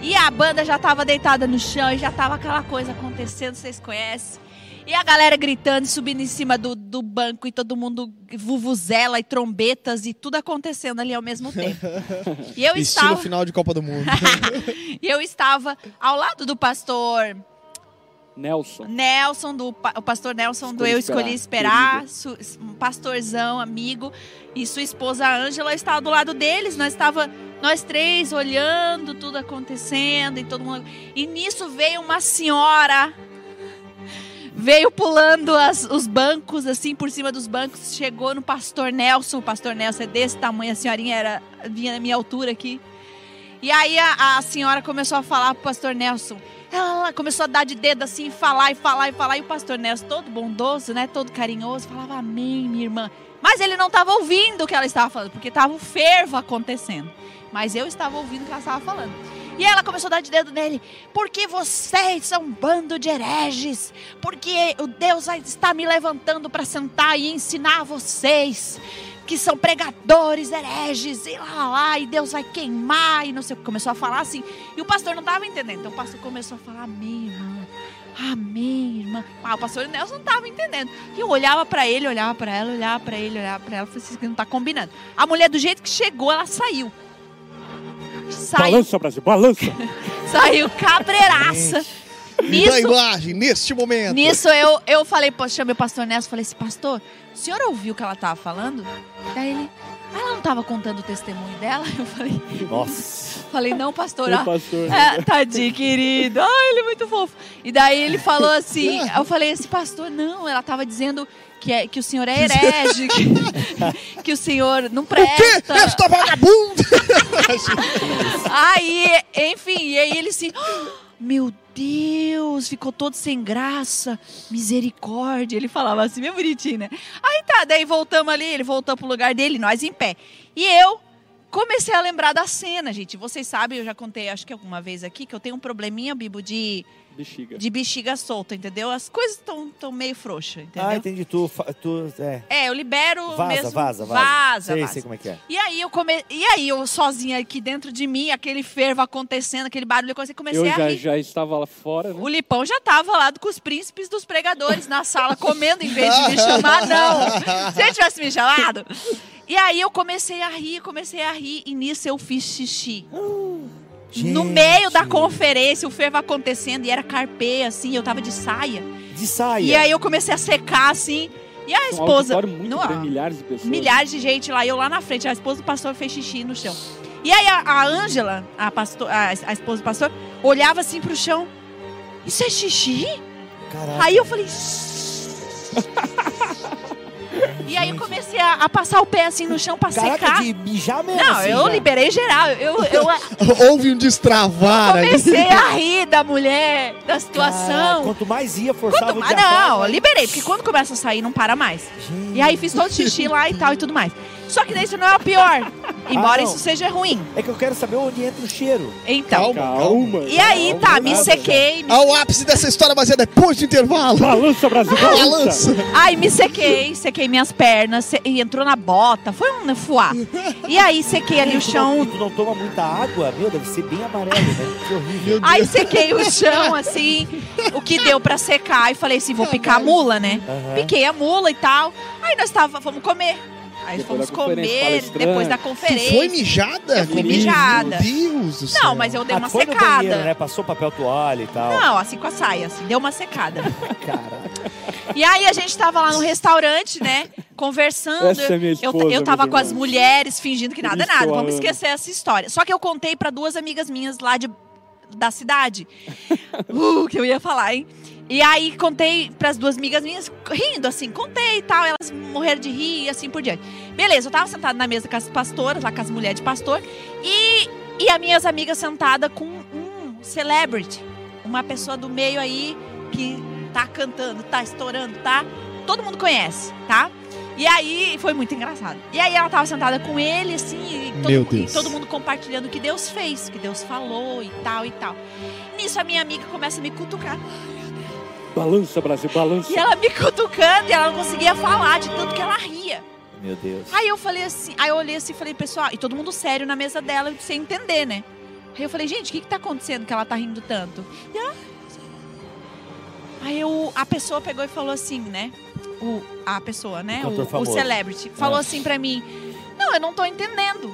E a banda já estava deitada no chão e já estava aquela coisa acontecendo, vocês conhecem. E a galera gritando, subindo em cima do, do banco e todo mundo vuvuzela e trombetas e tudo acontecendo ali ao mesmo tempo. (laughs) E eu Estilo estava, final de Copa do Mundo. (laughs) e eu estava ao lado do pastor Nelson. Nelson, do o pastor Nelson do Escolhi Eu Esperar, Escolhi Esperar, su- um pastorzão, amigo, e sua esposa Ângela estava do lado deles. Nós estava nós três olhando tudo acontecendo e todo mundo. E nisso veio uma senhora veio pulando as- os bancos, assim, por cima dos bancos, chegou no pastor Nelson. O pastor Nelson é desse tamanho, a senhorinha era, vinha na minha altura aqui. E aí a, a senhora começou a falar pro pastor Nelson. Ela começou a dar de dedo assim, falar e falar e falar. E o pastor Nelson, todo bondoso, né? Todo carinhoso, falava amém, minha irmã. Mas ele não estava ouvindo o que ela estava falando, porque estava o fervo acontecendo. Mas eu estava ouvindo o que ela estava falando. E ela começou a dar de dedo nele. Porque vocês são um bando de hereges. Porque o Deus está me levantando para sentar e ensinar vocês que são pregadores, hereges, e lá, lá, lá, e Deus vai queimar, e não sei o que. Começou a falar assim. E o pastor não estava entendendo. Então o pastor começou a falar, amém, irmã. Amém, irmã. Ah, o pastor Nelson não estava entendendo. E eu olhava para ele, olhava para ela, olhava para ele, olhava para ela. Falei assim, não está combinando. A mulher, do jeito que chegou, ela saiu. Saiu, Balança, Brasil, balança. (laughs) saiu cabreiraça. E da Nisso, imagem, neste momento. Nisso eu, eu falei, chamei o pastor Nelson, falei assim, pastor, o senhor ouviu o que ela tava falando? Daí ele, ah, ela não tava contando o testemunho dela? (laughs) Eu falei, Nossa. falei não, pastor, ah, pastor. é, tadinho, querido. Ai, ele é muito fofo. E daí ele falou (laughs) assim, eu falei assim, pastor, não, ela tava dizendo que, é, que o senhor é (laughs) herege, que, que o senhor não O quê? presta. Esta vagabunda! (laughs) Aí, enfim, e aí ele assim, "Ah, meu Deus, ficou todo sem graça, misericórdia. Ele falava assim, bem bonitinho, né? Aí tá, daí voltamos ali, ele voltou pro lugar dele, nós em pé. E eu comecei a lembrar da cena, gente. Vocês sabem, eu já contei, acho que alguma vez aqui, que eu tenho um probleminha, Bibo, de Bexiga. de bexiga solta, entendeu? As coisas estão tão meio frouxas, entendeu? Ah, entendi. Tu, fa- tu é. É, eu libero Vaza, mesmo. vaza, vaza. Vaza, sei, vaza. sei como é que é. E aí eu come... E aí eu sozinha aqui dentro de mim, aquele fervo acontecendo, aquele barulho, eu comecei Eu a já, rir. já estava lá fora, né? O Lipão já tava lá com os príncipes dos pregadores na sala comendo em vez de me chamar, não. (laughs) Se ele tivesse me chamado. E aí eu comecei a rir, comecei a rir, e nisso eu fiz xixi. No meio da Gente, conferência, o fervo acontecendo, e era carpê, assim, eu tava de saia. De saia. E aí eu comecei a secar, assim, e a Um esposa... auditório muito Não, grande, milhares de pessoas. milhares de gente lá, eu lá na frente. A esposa do pastor fez xixi no chão. E aí a a Ângela, a, pastor, a, a esposa do pastor, olhava assim pro chão. Isso é xixi? Caraca. Aí eu falei. (laughs) (laughs) e aí eu comecei a, a passar o pé assim no chão pra Caraca, secar. de mijar mesmo. Não, assim, eu já. liberei geral. Eu, eu (laughs) Houve um destravar ali. comecei a (laughs) rir da mulher, da Caraca, situação. quanto mais ia, forçava Quando- o ah, diafragma. não, eu liberei, porque quando começa a sair, não para mais. Gente. E aí fiz todo xixi lá e tal e tudo mais. Só que daí isso não é o pior. Embora Ah, isso seja ruim. É que eu quero saber onde entra o cheiro. Então. Calma. Calma. E aí, tá, me sequei. me- Ao ápice dessa história, mas é depois do intervalo. Balança, Brasil, balança. Aí me sequei, sequei minhas pernas, se- e entrou na bota. Foi um fuá. E aí sequei ali o chão. Tu não toma muita água? Meu, deve ser bem amarelo, né? Que horrível. Aí sequei o chão, assim, o que deu pra secar. E falei assim, vou picar a mula, né? Aham. Piquei a mula e tal. Aí nós tava, fomos comer. Aí Depois fomos comer, depois da Tu conferência. foi mijada? Eu fui Meu mijada. Deus do céu. Não, mas eu dei Ah, uma tu foi no secada. banheiro, né? Passou papel toalha e tal. Não, assim com a saia, assim, deu uma secada. (laughs) Caraca. E aí a gente tava lá no restaurante, né? Conversando. Essa é minha eu, esposa, eu tava meus com as mulheres fingindo que nada é isso nada. eu Vamos amo. esquecer essa história. Só que eu contei pra duas amigas minhas lá de, da cidade. (laughs) Uh, que eu ia falar, hein? E aí contei pras duas amigas minhas, rindo assim, contei e tal, elas morreram de rir e assim por diante. Beleza, eu tava sentada na mesa com as pastoras, lá com as mulheres de pastor, e, e as minhas amigas sentada com um celebrity, uma pessoa do meio aí que tá cantando, tá estourando, tá? Todo mundo conhece, tá? E aí foi muito engraçado. E aí ela tava sentada com ele, assim, e todo, Meu mu- e todo mundo compartilhando o que Deus fez, o que Deus falou e tal e tal. Nisso a minha amiga começa a me cutucar. Balança, Brasil, balança. E ela me cutucando e ela não conseguia falar de tanto que ela ria. Meu Deus. Aí eu falei assim, aí eu olhei assim e falei, pessoal, e todo mundo sério na mesa dela, sem entender, né? Aí eu falei, gente, o que que tá acontecendo que ela tá rindo tanto? E ela... Aí eu, a pessoa pegou e falou assim, né? O, a pessoa, né? O O, o celebrity. Falou Ah. assim pra mim, não, eu não tô entendendo.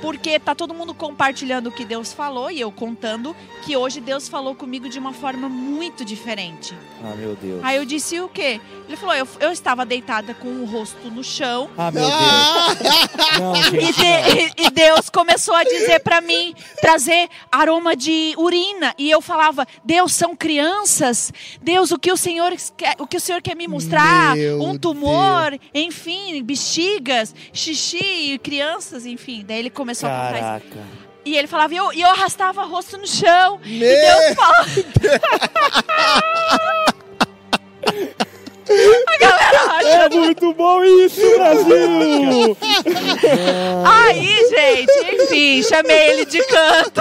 Porque tá todo mundo compartilhando o que Deus falou e eu contando que hoje Deus falou comigo de uma forma muito diferente. Ah, meu Deus. Aí eu disse o quê? Ele falou, eu, eu estava deitada com o rosto no chão Ah, meu Deus. Ah, Não, e, gente. não. de- e- e Deus começou a dizer pra mim, trazer aroma de urina. E eu falava, Deus, são crianças. Deus, o que o Senhor quer, o que o Senhor quer me mostrar? Meu um tumor, enfim, bexigas, xixi, crianças, enfim. Daí ele começou a contar isso. Caraca. E ele falava, e eu, e eu arrastava o rosto no chão. E Meu Deus falava. (laughs) a galera acha É muito bom isso, Brasil! (laughs) Aí, gente, enfim, chamei ele de canto.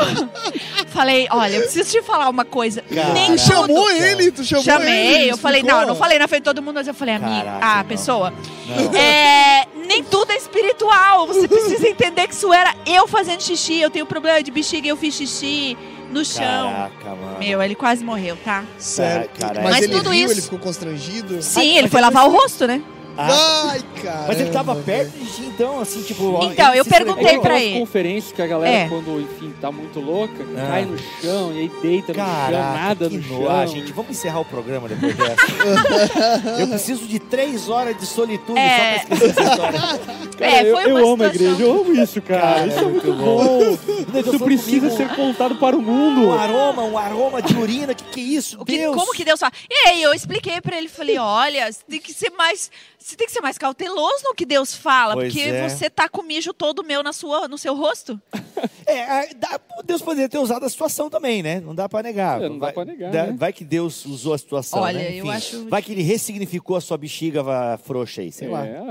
Falei, olha, eu preciso te falar uma coisa. Nem Tu chamou tudo. ele, tu chamou ele. Chamei, eu falei, não, eu não falei na frente de todo mundo, mas eu falei, amiga, Caraca, a não. pessoa. Não. É, nem tudo é espiritual. Você precisa entender que isso era eu fazendo xixi. Eu tenho problema de bexiga e eu fiz xixi no chão. Caraca, mano. Meu, ele quase morreu, tá? Sério. Cara, mas, Mas ele tudo riu, isso- ele ficou constrangido. Sim, ele foi lavar o rosto, né? Ah, Ai, cara. mas ele tava perto de ti, então, assim, tipo... Então, eu perguntei É pra ele. conferências que a galera, É. quando, enfim, tá muito louca, Ah. cai no chão e aí deita no chão, Caraca, nada que no chão. Ah, gente, vamos encerrar o programa depois dessa. (laughs) eu preciso de três horas de solitude É. só pra esquecer essa história. (laughs) Cara, É, eu, foi eu uma amo a igreja, eu amo isso, cara. Cara, isso é é muito bom. Ele Isso precisa comigo, ser contado para o mundo. Um aroma, um aroma de urina, que que é isso? O que- Deus! como que Deus fala? E aí eu expliquei pra ele, falei, olha, tem que ser mais, você tem que ser mais cauteloso no que Deus fala, Pois porque é. você tá com mijo todo meu na sua, no seu rosto. (laughs) É, dá- Deus poderia ter usado a situação também, né? Não dá pra negar. É, não dá vai, pra negar, dá- né? vai que Deus usou a situação, Olha, né? eu acho- Vai que ele ressignificou a sua bexiga va- frouxa aí, sei lá. É,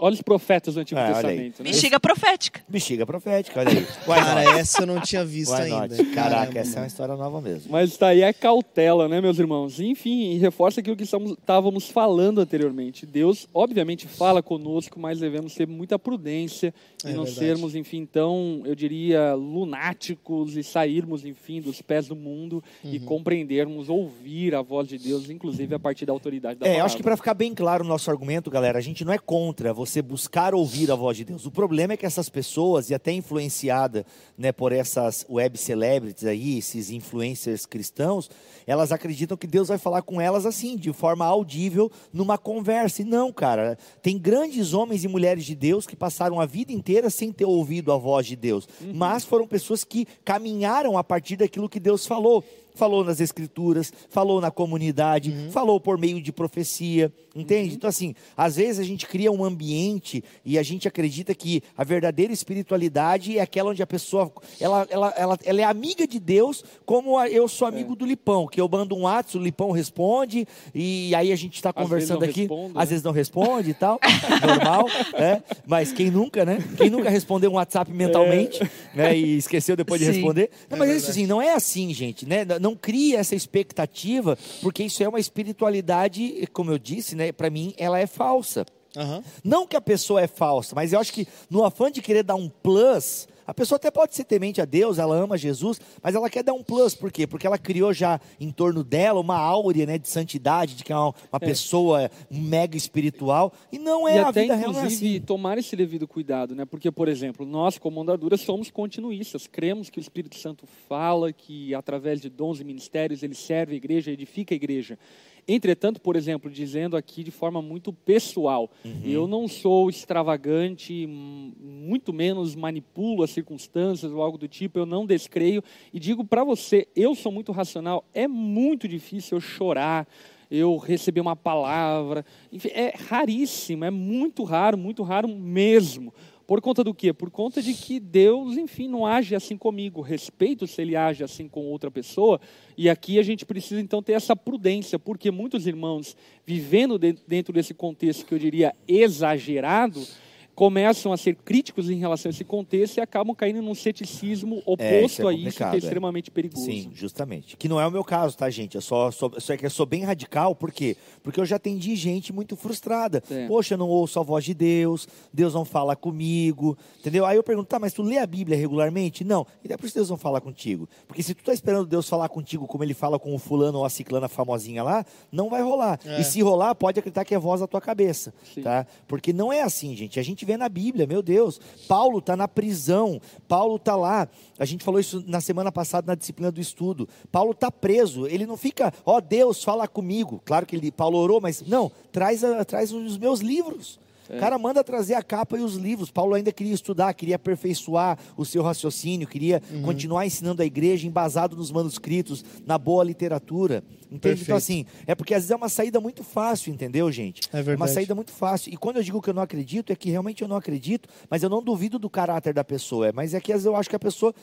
olha os profetas do Antigo Ah, olha aí. Testamento. Né? Bexiga profética. Bexiga profética, olha aí. Why Cara, not? essa eu não tinha visto Why ainda. not? Caraca, Caramba, essa é uma história nova mesmo. Mas tá aí a cautela, né, meus irmãos? Enfim, reforça aquilo que estávamos falando anteriormente. Deus, obviamente, fala conosco, mas devemos ter muita prudência e É não verdade. sermos, enfim, tão, eu diria, lunáticos e sairmos, enfim, dos pés do mundo e Uhum. compreendermos, ouvir a voz de Deus, inclusive a partir da autoridade da É, eu palavra. acho que para ficar bem claro o nosso argumento, galera, a gente não é contra você buscar ouvir a voz de Deus. O problema é que essas pessoas, e até influenciada né, por essas web celebrities aí, esses influencers cristãos, elas acreditam que Deus vai falar com elas assim, de forma audível, numa conversa. E não, cara. Tem grandes homens e mulheres de Deus que passaram a vida inteira sem ter ouvido a voz de Deus, mas foram pessoas que caminharam a partir daquilo que Deus falou. Falou nas escrituras, falou na comunidade, falou por meio de profecia, entende? Então, assim, às vezes a gente cria um ambiente e a gente acredita que a verdadeira espiritualidade é aquela onde a pessoa, ela, ela, ela, ela é amiga de Deus, como eu sou amigo do Lipão, que eu mando um WhatsApp, o Lipão responde, e aí a gente está conversando aqui, respondo, às né? vezes não responde e tal, (laughs) normal, né? Mas quem nunca, né? Quem nunca respondeu um WhatsApp mentalmente, né? E esqueceu depois de Sim. responder. Não, mas é isso assim, não é assim, gente, né? Não cria essa expectativa, porque isso é uma espiritualidade, como eu disse, né? Para mim, ela é falsa. Aham. Não que a pessoa é falsa, mas eu acho que no afã de querer dar um plus, a pessoa até pode ser temente a Deus, ela ama Jesus, mas ela quer dar um plus, por quê? Porque ela criou já em torno dela uma áurea né, de santidade, de que é uma, uma pessoa mega espiritual, e não é e a até, vida real é assim. tomar esse devido cuidado, né? Porque, por exemplo, nós, como Ondadura, somos continuistas. Cremos que o Espírito Santo fala, que através de dons e ministérios ele serve a igreja, edifica a igreja. Entretanto, por exemplo, dizendo aqui de forma muito pessoal, Uhum. eu não sou extravagante, muito menos manipulo as circunstâncias ou algo do tipo, eu não descreio. E digo para você, eu sou muito racional, é muito difícil eu chorar, eu receber uma palavra. Enfim, é raríssimo, é muito raro, muito raro mesmo. Por conta do quê? Por conta de que Deus, enfim, não age assim comigo. Respeito se ele age assim com outra pessoa. E aqui a gente precisa então ter essa prudência, porque muitos irmãos, vivendo de- dentro desse contexto que eu diria exagerado, começam a ser críticos em relação a esse contexto e acabam caindo num ceticismo É, oposto isso é a isso, que é é. extremamente perigoso. Sim, justamente. Que não é o meu caso, tá, gente? Eu só, só é que eu sou bem radical, por quê? Porque eu já atendi gente muito frustrada. É. Poxa, eu não ouço a voz de Deus, Deus não fala comigo, entendeu? Aí eu pergunto, tá, mas tu lê a Bíblia regularmente? Não. E é por isso Deus não fala contigo. Porque se tu tá esperando Deus falar contigo como ele fala com o fulano ou a ciclana famosinha lá, não vai rolar. E se rolar, pode acreditar que é voz da tua cabeça, Sim. tá? Porque não é assim, gente. A gente vê na Bíblia, meu Deus. Paulo está na prisão. Paulo está lá. A gente falou isso na semana passada na disciplina do estudo. Paulo está preso. Ele não fica, ó Deus, fala comigo. Claro que ele, Paulo orou, mas não, traz, traz os meus livros. O cara manda trazer a capa e os livros. Paulo ainda queria estudar, queria aperfeiçoar o seu raciocínio, queria continuar ensinando a igreja embasado nos manuscritos, na boa literatura. Entende? Perfeito. Então, assim, é porque às vezes é uma saída muito fácil, entendeu, gente? É uma verdade. saída muito fácil. E quando eu digo que eu não acredito, é que realmente eu não acredito, mas eu não duvido do caráter da pessoa. É, Mas é que às vezes eu acho que a pessoa,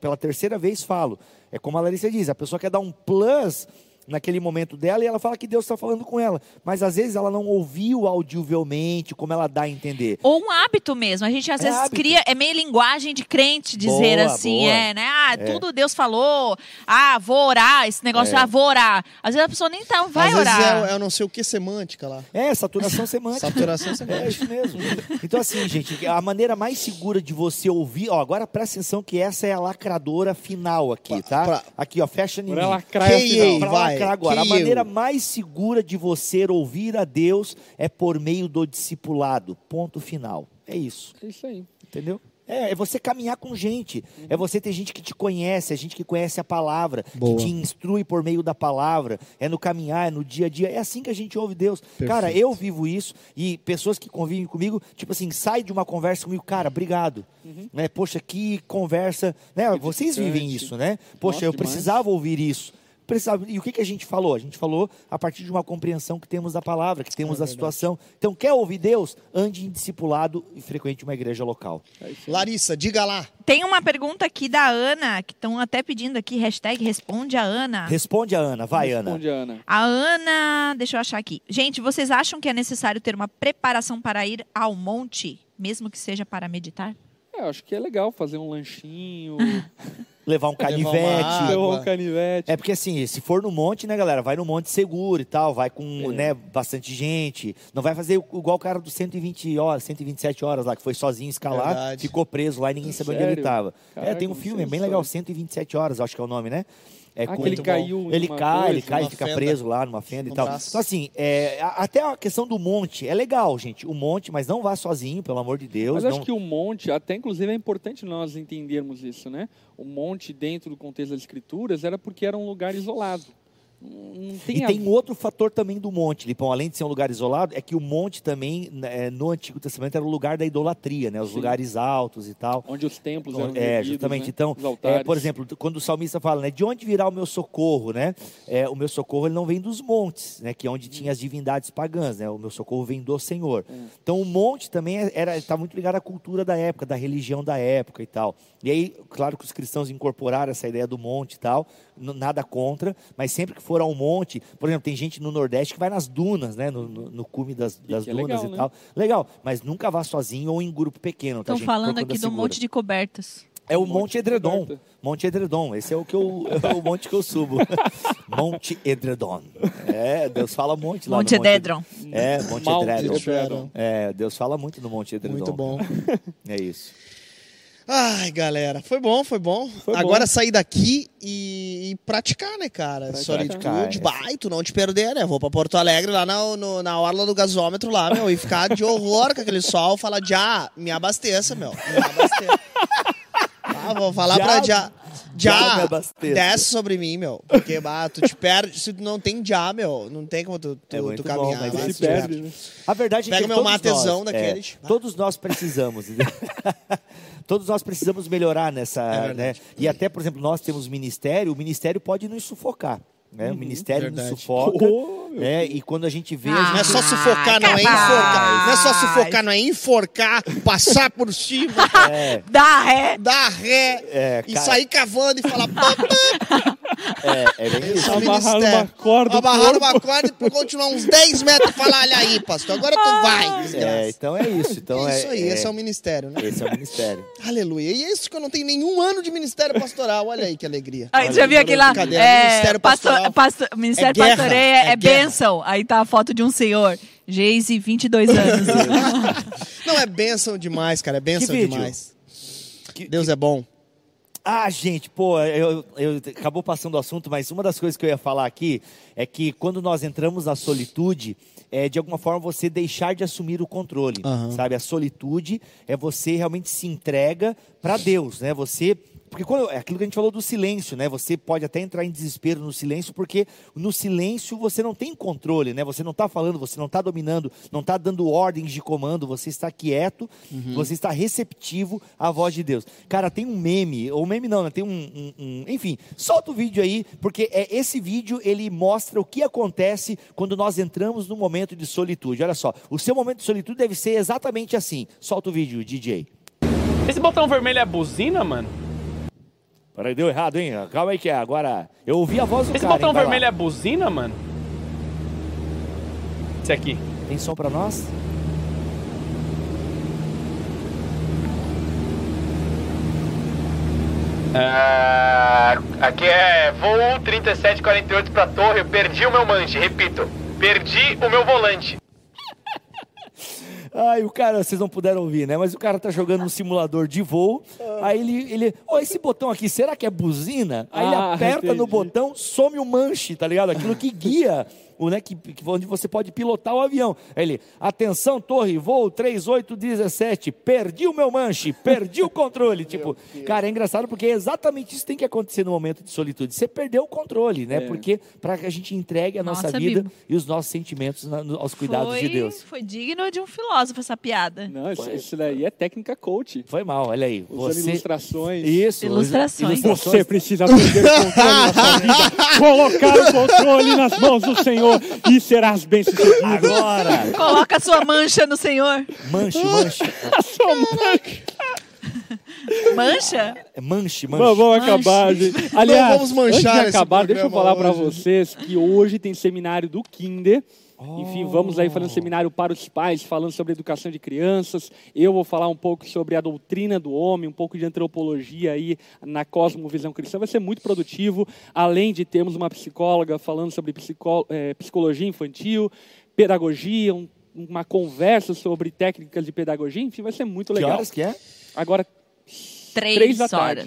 pela terceira vez falo, é como a Larissa diz, a pessoa quer dar um plus naquele momento dela e ela fala que Deus está falando com ela. Mas às vezes ela não ouviu audivelmente como ela dá a entender. Ou um hábito mesmo. A gente às É vezes hábito. cria, é meio linguagem de crente dizer Boa, assim, boa. é, né? Ah, tudo Deus falou. Ah, vou orar, esse negócio, ah, vou orar. Às vezes a pessoa nem tá, vai Às orar. vezes é, é não sei o que semântica lá. É, saturação semântica. Saturação (laughs) É semântica. isso mesmo. Então, assim, gente, a maneira mais segura de você ouvir. Ó, agora presta atenção que essa é a lacradora final aqui, tá? pra- Aqui, ó, fecha em mim. Pra lacrar é final. ei, Pra vai, agora. A maneira eu. mais segura de você ouvir a Deus é por meio do discipulado. Ponto final. É isso. É isso aí. Entendeu? É, é você caminhar com gente. É você ter gente que te conhece, é gente que conhece a palavra, Boa. que te instrui por meio da palavra. É no caminhar, é no dia a dia. É assim que a gente ouve Deus. Cara, eu vivo isso e pessoas que convivem comigo, tipo assim, sai de uma conversa comigo, cara, obrigado. Né? Poxa, que conversa. Né? Vocês vivem isso, né? Poxa, Nossa, eu demais. precisava ouvir isso. Precisava. E o que, que a gente falou? A gente falou a partir de uma compreensão que temos da palavra, que temos da situação. Então, quer ouvir Deus? Ande em discipulado e frequente uma igreja local. É. Larissa, diga lá. Tem uma pergunta aqui da Ana, que estão até pedindo aqui, hashtag responde a Ana. Responde a Ana, vai, Ana. Responde, Ana. A Ana, deixa eu achar aqui. Gente, vocês acham que é necessário ter uma preparação para ir ao monte, mesmo que seja para meditar? É, eu acho que é legal fazer um lanchinho, (laughs) Levar um (laughs) canivete. levar um canivete. É porque assim, se for no monte, né, galera, vai no monte seguro e tal, vai com, É. né, bastante gente. Não vai fazer igual o cara dos 120 horas, 127 horas lá, que foi sozinho escalar, Verdade. ficou preso lá e ninguém sabia onde ele Sério? estava. É, Caraca, tem um filme, é bem legal, história. 127 horas, acho que é o nome, né? É Ah, ele caiu Ele cai, coisa, ele cai e fica fenda. preso lá numa fenda e tal. braço. Então, assim, é, até a questão do monte é legal, gente. O monte, mas não vá sozinho, pelo amor de Deus. Mas não... acho que o monte, até inclusive é importante nós entendermos isso, né? O monte, dentro do contexto das escrituras, era porque era um lugar isolado. Tem E a tem um outro fator também do monte, Lipão, além de ser um lugar isolado, é que o monte também, né, no Antigo Testamento, era o lugar da idolatria, né? Os Sim. lugares altos e tal. onde os templos eram É, justamente. né? Então, é, por exemplo, quando o salmista fala, né, de onde virá o meu socorro, né? É, o meu socorro ele não vem dos montes, né? Que é onde tinha as divindades pagãs, né? O meu socorro vem do Senhor. Hum. Então, o monte também é, era está muito ligado à cultura da época, da religião da época e tal. E aí, claro que os cristãos incorporaram essa ideia do monte e tal, nada contra, mas sempre que for ao monte, por exemplo, tem gente no Nordeste que vai nas dunas, né? No, no, no cume das, das é dunas legal, e né? tal. Legal, mas nunca vá sozinho ou em grupo pequeno, tá, Estão gente? falando aqui do monte de cobertas. É o Monte Monte Edredom. Coberta. Monte Edredom. Esse é o que eu, (laughs) é o monte que eu subo. (laughs) Monte Edredom. É, Deus fala monte lá Monte no Edredom. É, Monte. Edredom. É, Deus fala muito no Monte Edredom. Muito bom. (laughs) É isso. Ai, galera, foi bom, foi bom. Foi Agora bom. sair daqui e, e praticar, né, cara? Praticar. Solitude, É. vai, tu não te perder, né? Vou pra Porto Alegre, lá na, no- na orla do gasômetro lá, meu, e ficar de horror com aquele sol, falar, já, me abasteça, meu, me abasteça. Ah, vou falar Já- pra já, já já, desce sobre mim, meu, porque, bah, tu te perde, se tu não tem já, meu, não tem como tu, tu, É muito tu bom, caminhar. mas vai, ele se perde, né? A verdade é Pega que meu todos matezão nós, daqueles. é, todos nós precisamos. (laughs) todos nós precisamos melhorar nessa, É né? E até, por exemplo, nós temos ministério, o ministério pode nos sufocar. Né? o ministério nos Uhum, verdade. sufoca. (laughs) Oh, né? E quando a gente vê. a Ah, Não é só sufocar, não é enforcar. Não é só sufocar, não é enforcar, passar por cima, É, Dá ré. dar ré É, e cara. sair cavando e falar. É, (laughs) (laughs) é bem isso. Esse é o Amarrar ministério. uma corda, Amarrar o uma corda e continuar uns 10 metros e falar: olha aí, pastor, agora tu vai, desgraça. É, então é isso. Então é é, isso aí, esse é o ministério, né? esse é o ministério. (laughs) Aleluia. E é isso que eu não tenho nenhum ano de ministério pastoral. Olha aí que alegria. Aí, Olha já viu aquele lá? É, ministério pastor, pastoral. pastor, ministério É guerra, pastoreio é é, é bênção. Aí tá a foto de um senhor. Geise, 22 (laughs) anos. Não, é bênção demais, cara. É bênção Que demais. Que- Deus é bom. Ah, gente, pô, eu, eu- acabou passando o assunto, mas uma das coisas que eu ia falar aqui é que quando nós entramos na solitude, é de alguma forma você deixar de assumir o controle, Aham. sabe? A solitude é você realmente se entrega para Deus, né? Você porque quando, é aquilo que a gente falou do silêncio, né? Você pode até entrar em desespero no silêncio, porque no silêncio você não tem controle, né? Você não está falando, você não está dominando, não está dando ordens de comando, você está quieto, você está receptivo à voz de Deus. Cara, tem um meme, ou meme não, né? Tem um, um- um- enfim, solta o vídeo aí, porque é esse vídeo ele mostra o que acontece quando nós entramos num momento de solitude. Olha só, o seu momento de solitude deve ser exatamente assim. Solta o vídeo, DJ. Esse botão vermelho é buzina, mano? Peraí, deu errado, hein? Calma aí que é. Agora, eu ouvi a voz do Esse cara. botão hein? Vai lá. vermelho é buzina, mano? Esse aqui. Tem som pra nós? Ah, aqui é voo 3748 pra torre. Eu perdi o meu manche. Repito, perdi o meu volante. Ai, o cara, vocês não puderam ouvir, né? Mas o cara tá jogando um simulador de voo. Aí ele, ele, ó, esse botão aqui, será que é buzina? Aí ele Ah, aperta no entendi. botão, some o manche, tá ligado? Aquilo que guia né, que, que- onde você pode pilotar o avião. Aí Ele, atenção, torre, voo 3817, perdi o meu manche, perdi o controle. (laughs) tipo, cara, é engraçado porque é exatamente isso que tem que acontecer no momento de solitude. Você perdeu o controle, né? É. Porque para que a gente entregue a nossa, Nossa, vida e os nossos sentimentos na- no- aos cuidados foi, de Deus. Foi digno de um filósofo essa piada. Não, isso, isso daí é técnica coach. Foi mal, olha aí. Usando Você... ilustrações. Isso, Ilustrações. Você precisa perder o controle da sua vida, (laughs) colocar o controle nas mãos do Senhor e serás bem-sucedido. Agora! Coloca a sua mancha no Senhor. Manche, manche. A sua Mancha? É Manche, manche. Vamos, vamos Manche. acabar, gente. Aliás, vamos manchar antes de acabar, deixa eu falar para vocês que hoje tem seminário do Kinder. Enfim, vamos aí Oh. fazer um seminário para os pais, falando sobre educação de crianças. Eu vou falar um pouco sobre a doutrina do homem, um pouco de antropologia aí na cosmovisão cristã. Vai ser muito produtivo, além de termos uma psicóloga falando sobre psicó- eh, psicologia infantil, pedagogia, um- uma conversa sobre técnicas de pedagogia. Enfim, vai ser muito Que legal. horas que é? Agora, Três, Três da tarde.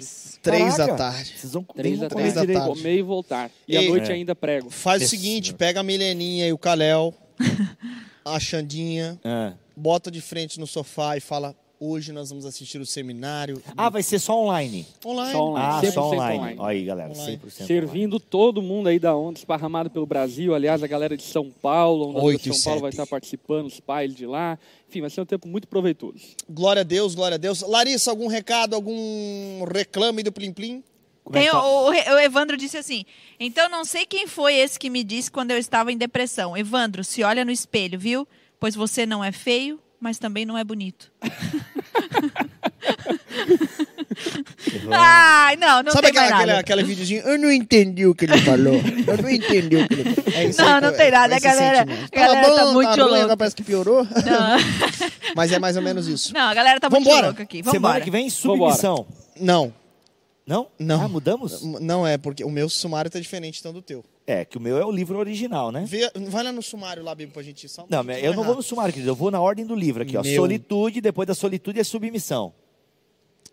Três da tarde. Vocês vão três da comer Três da tarde, direito. comer e voltar. E à E- noite É. ainda prego. Faz o seguinte, pega a Mileninha e o Caléu, (laughs) a Xandinha, Ah. bota de frente no sofá e fala: hoje nós vamos assistir o seminário Ah, vai ser só online. online. Só online. Ah, 100% só online. online. Olha aí, galera, Online. 100% Servindo todo mundo aí da onda, esparramado pelo Brasil. Aliás, a galera de São Paulo, onda Oito de São Paulo vai estar participando, os pais de lá. Enfim, vai ser um tempo muito proveitoso. Glória a Deus, glória a Deus. Larissa, algum recado, algum reclame do Plim Plim? É Tem que o, tá? o, o Evandro disse assim: então não sei quem foi esse que me disse quando eu estava em depressão. Evandro, se olha no espelho, viu? Pois você não é feio, mas também não é bonito. (laughs) Ai, não, não Sabe tem mais aquela, aquele videozinho? Eu não entendi o que ele falou. Eu não entendi o que ele falou. É isso Não, aí, não é- tem nada, é a galera- sentimento. a galera tá bom, muito ruim, louca. agora parece que piorou. Não, (laughs) Mas é mais ou menos isso. não, a galera tá muito Vambora. louca aqui. Vamos Semana embora. que vem, submissão. Não, Não? Não. Ah, mudamos? não é, porque o meu sumário tá diferente então do teu. É, que o meu é o livro original, né? Vê, vai lá no sumário lá, Bibo, pra gente ir só um Não, eu não vou no sumário, querido. Eu vou na ordem do livro aqui, ó. Meu. Solitude, depois da solitude é submissão.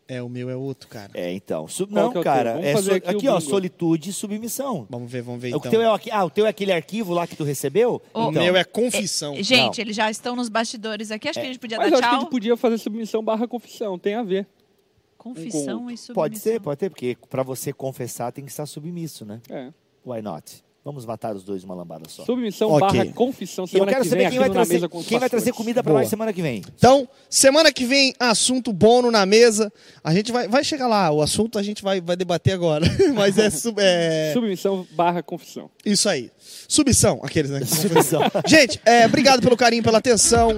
É, o meu é outro, cara. É, então. Sub... Não, é o cara. É so- aqui o aqui, ó, solitude e submissão. Vamos ver, vamos ver O então. teu é, aqui- ah, o teu é aquele arquivo lá que tu recebeu? O O Então, meu é confissão. Gente, Não. eles já estão nos bastidores aqui. Acho que a gente podia Mas eu dar acho que a tchau. gente podia fazer submissão barra confissão, tem a ver. Confissão e submissão. Pode ser, pode ter, porque pra você confessar tem que estar submisso, né? É. Why not? Vamos matar os dois de uma lambada só. Submissão Ok. barra confissão E eu semana quero que saber vem quem vai, trazer, quem vai trazer comida pra Boa. nós semana que vem. Então, semana que vem, assunto bônus na mesa. A gente vai, vai chegar lá. O assunto a gente vai, vai debater agora. (laughs) Mas é, sub- é Submissão barra confissão. isso aí. Submissão, aqueles, né? (laughs) Submissão. Gente, é, obrigado pelo carinho, pela atenção.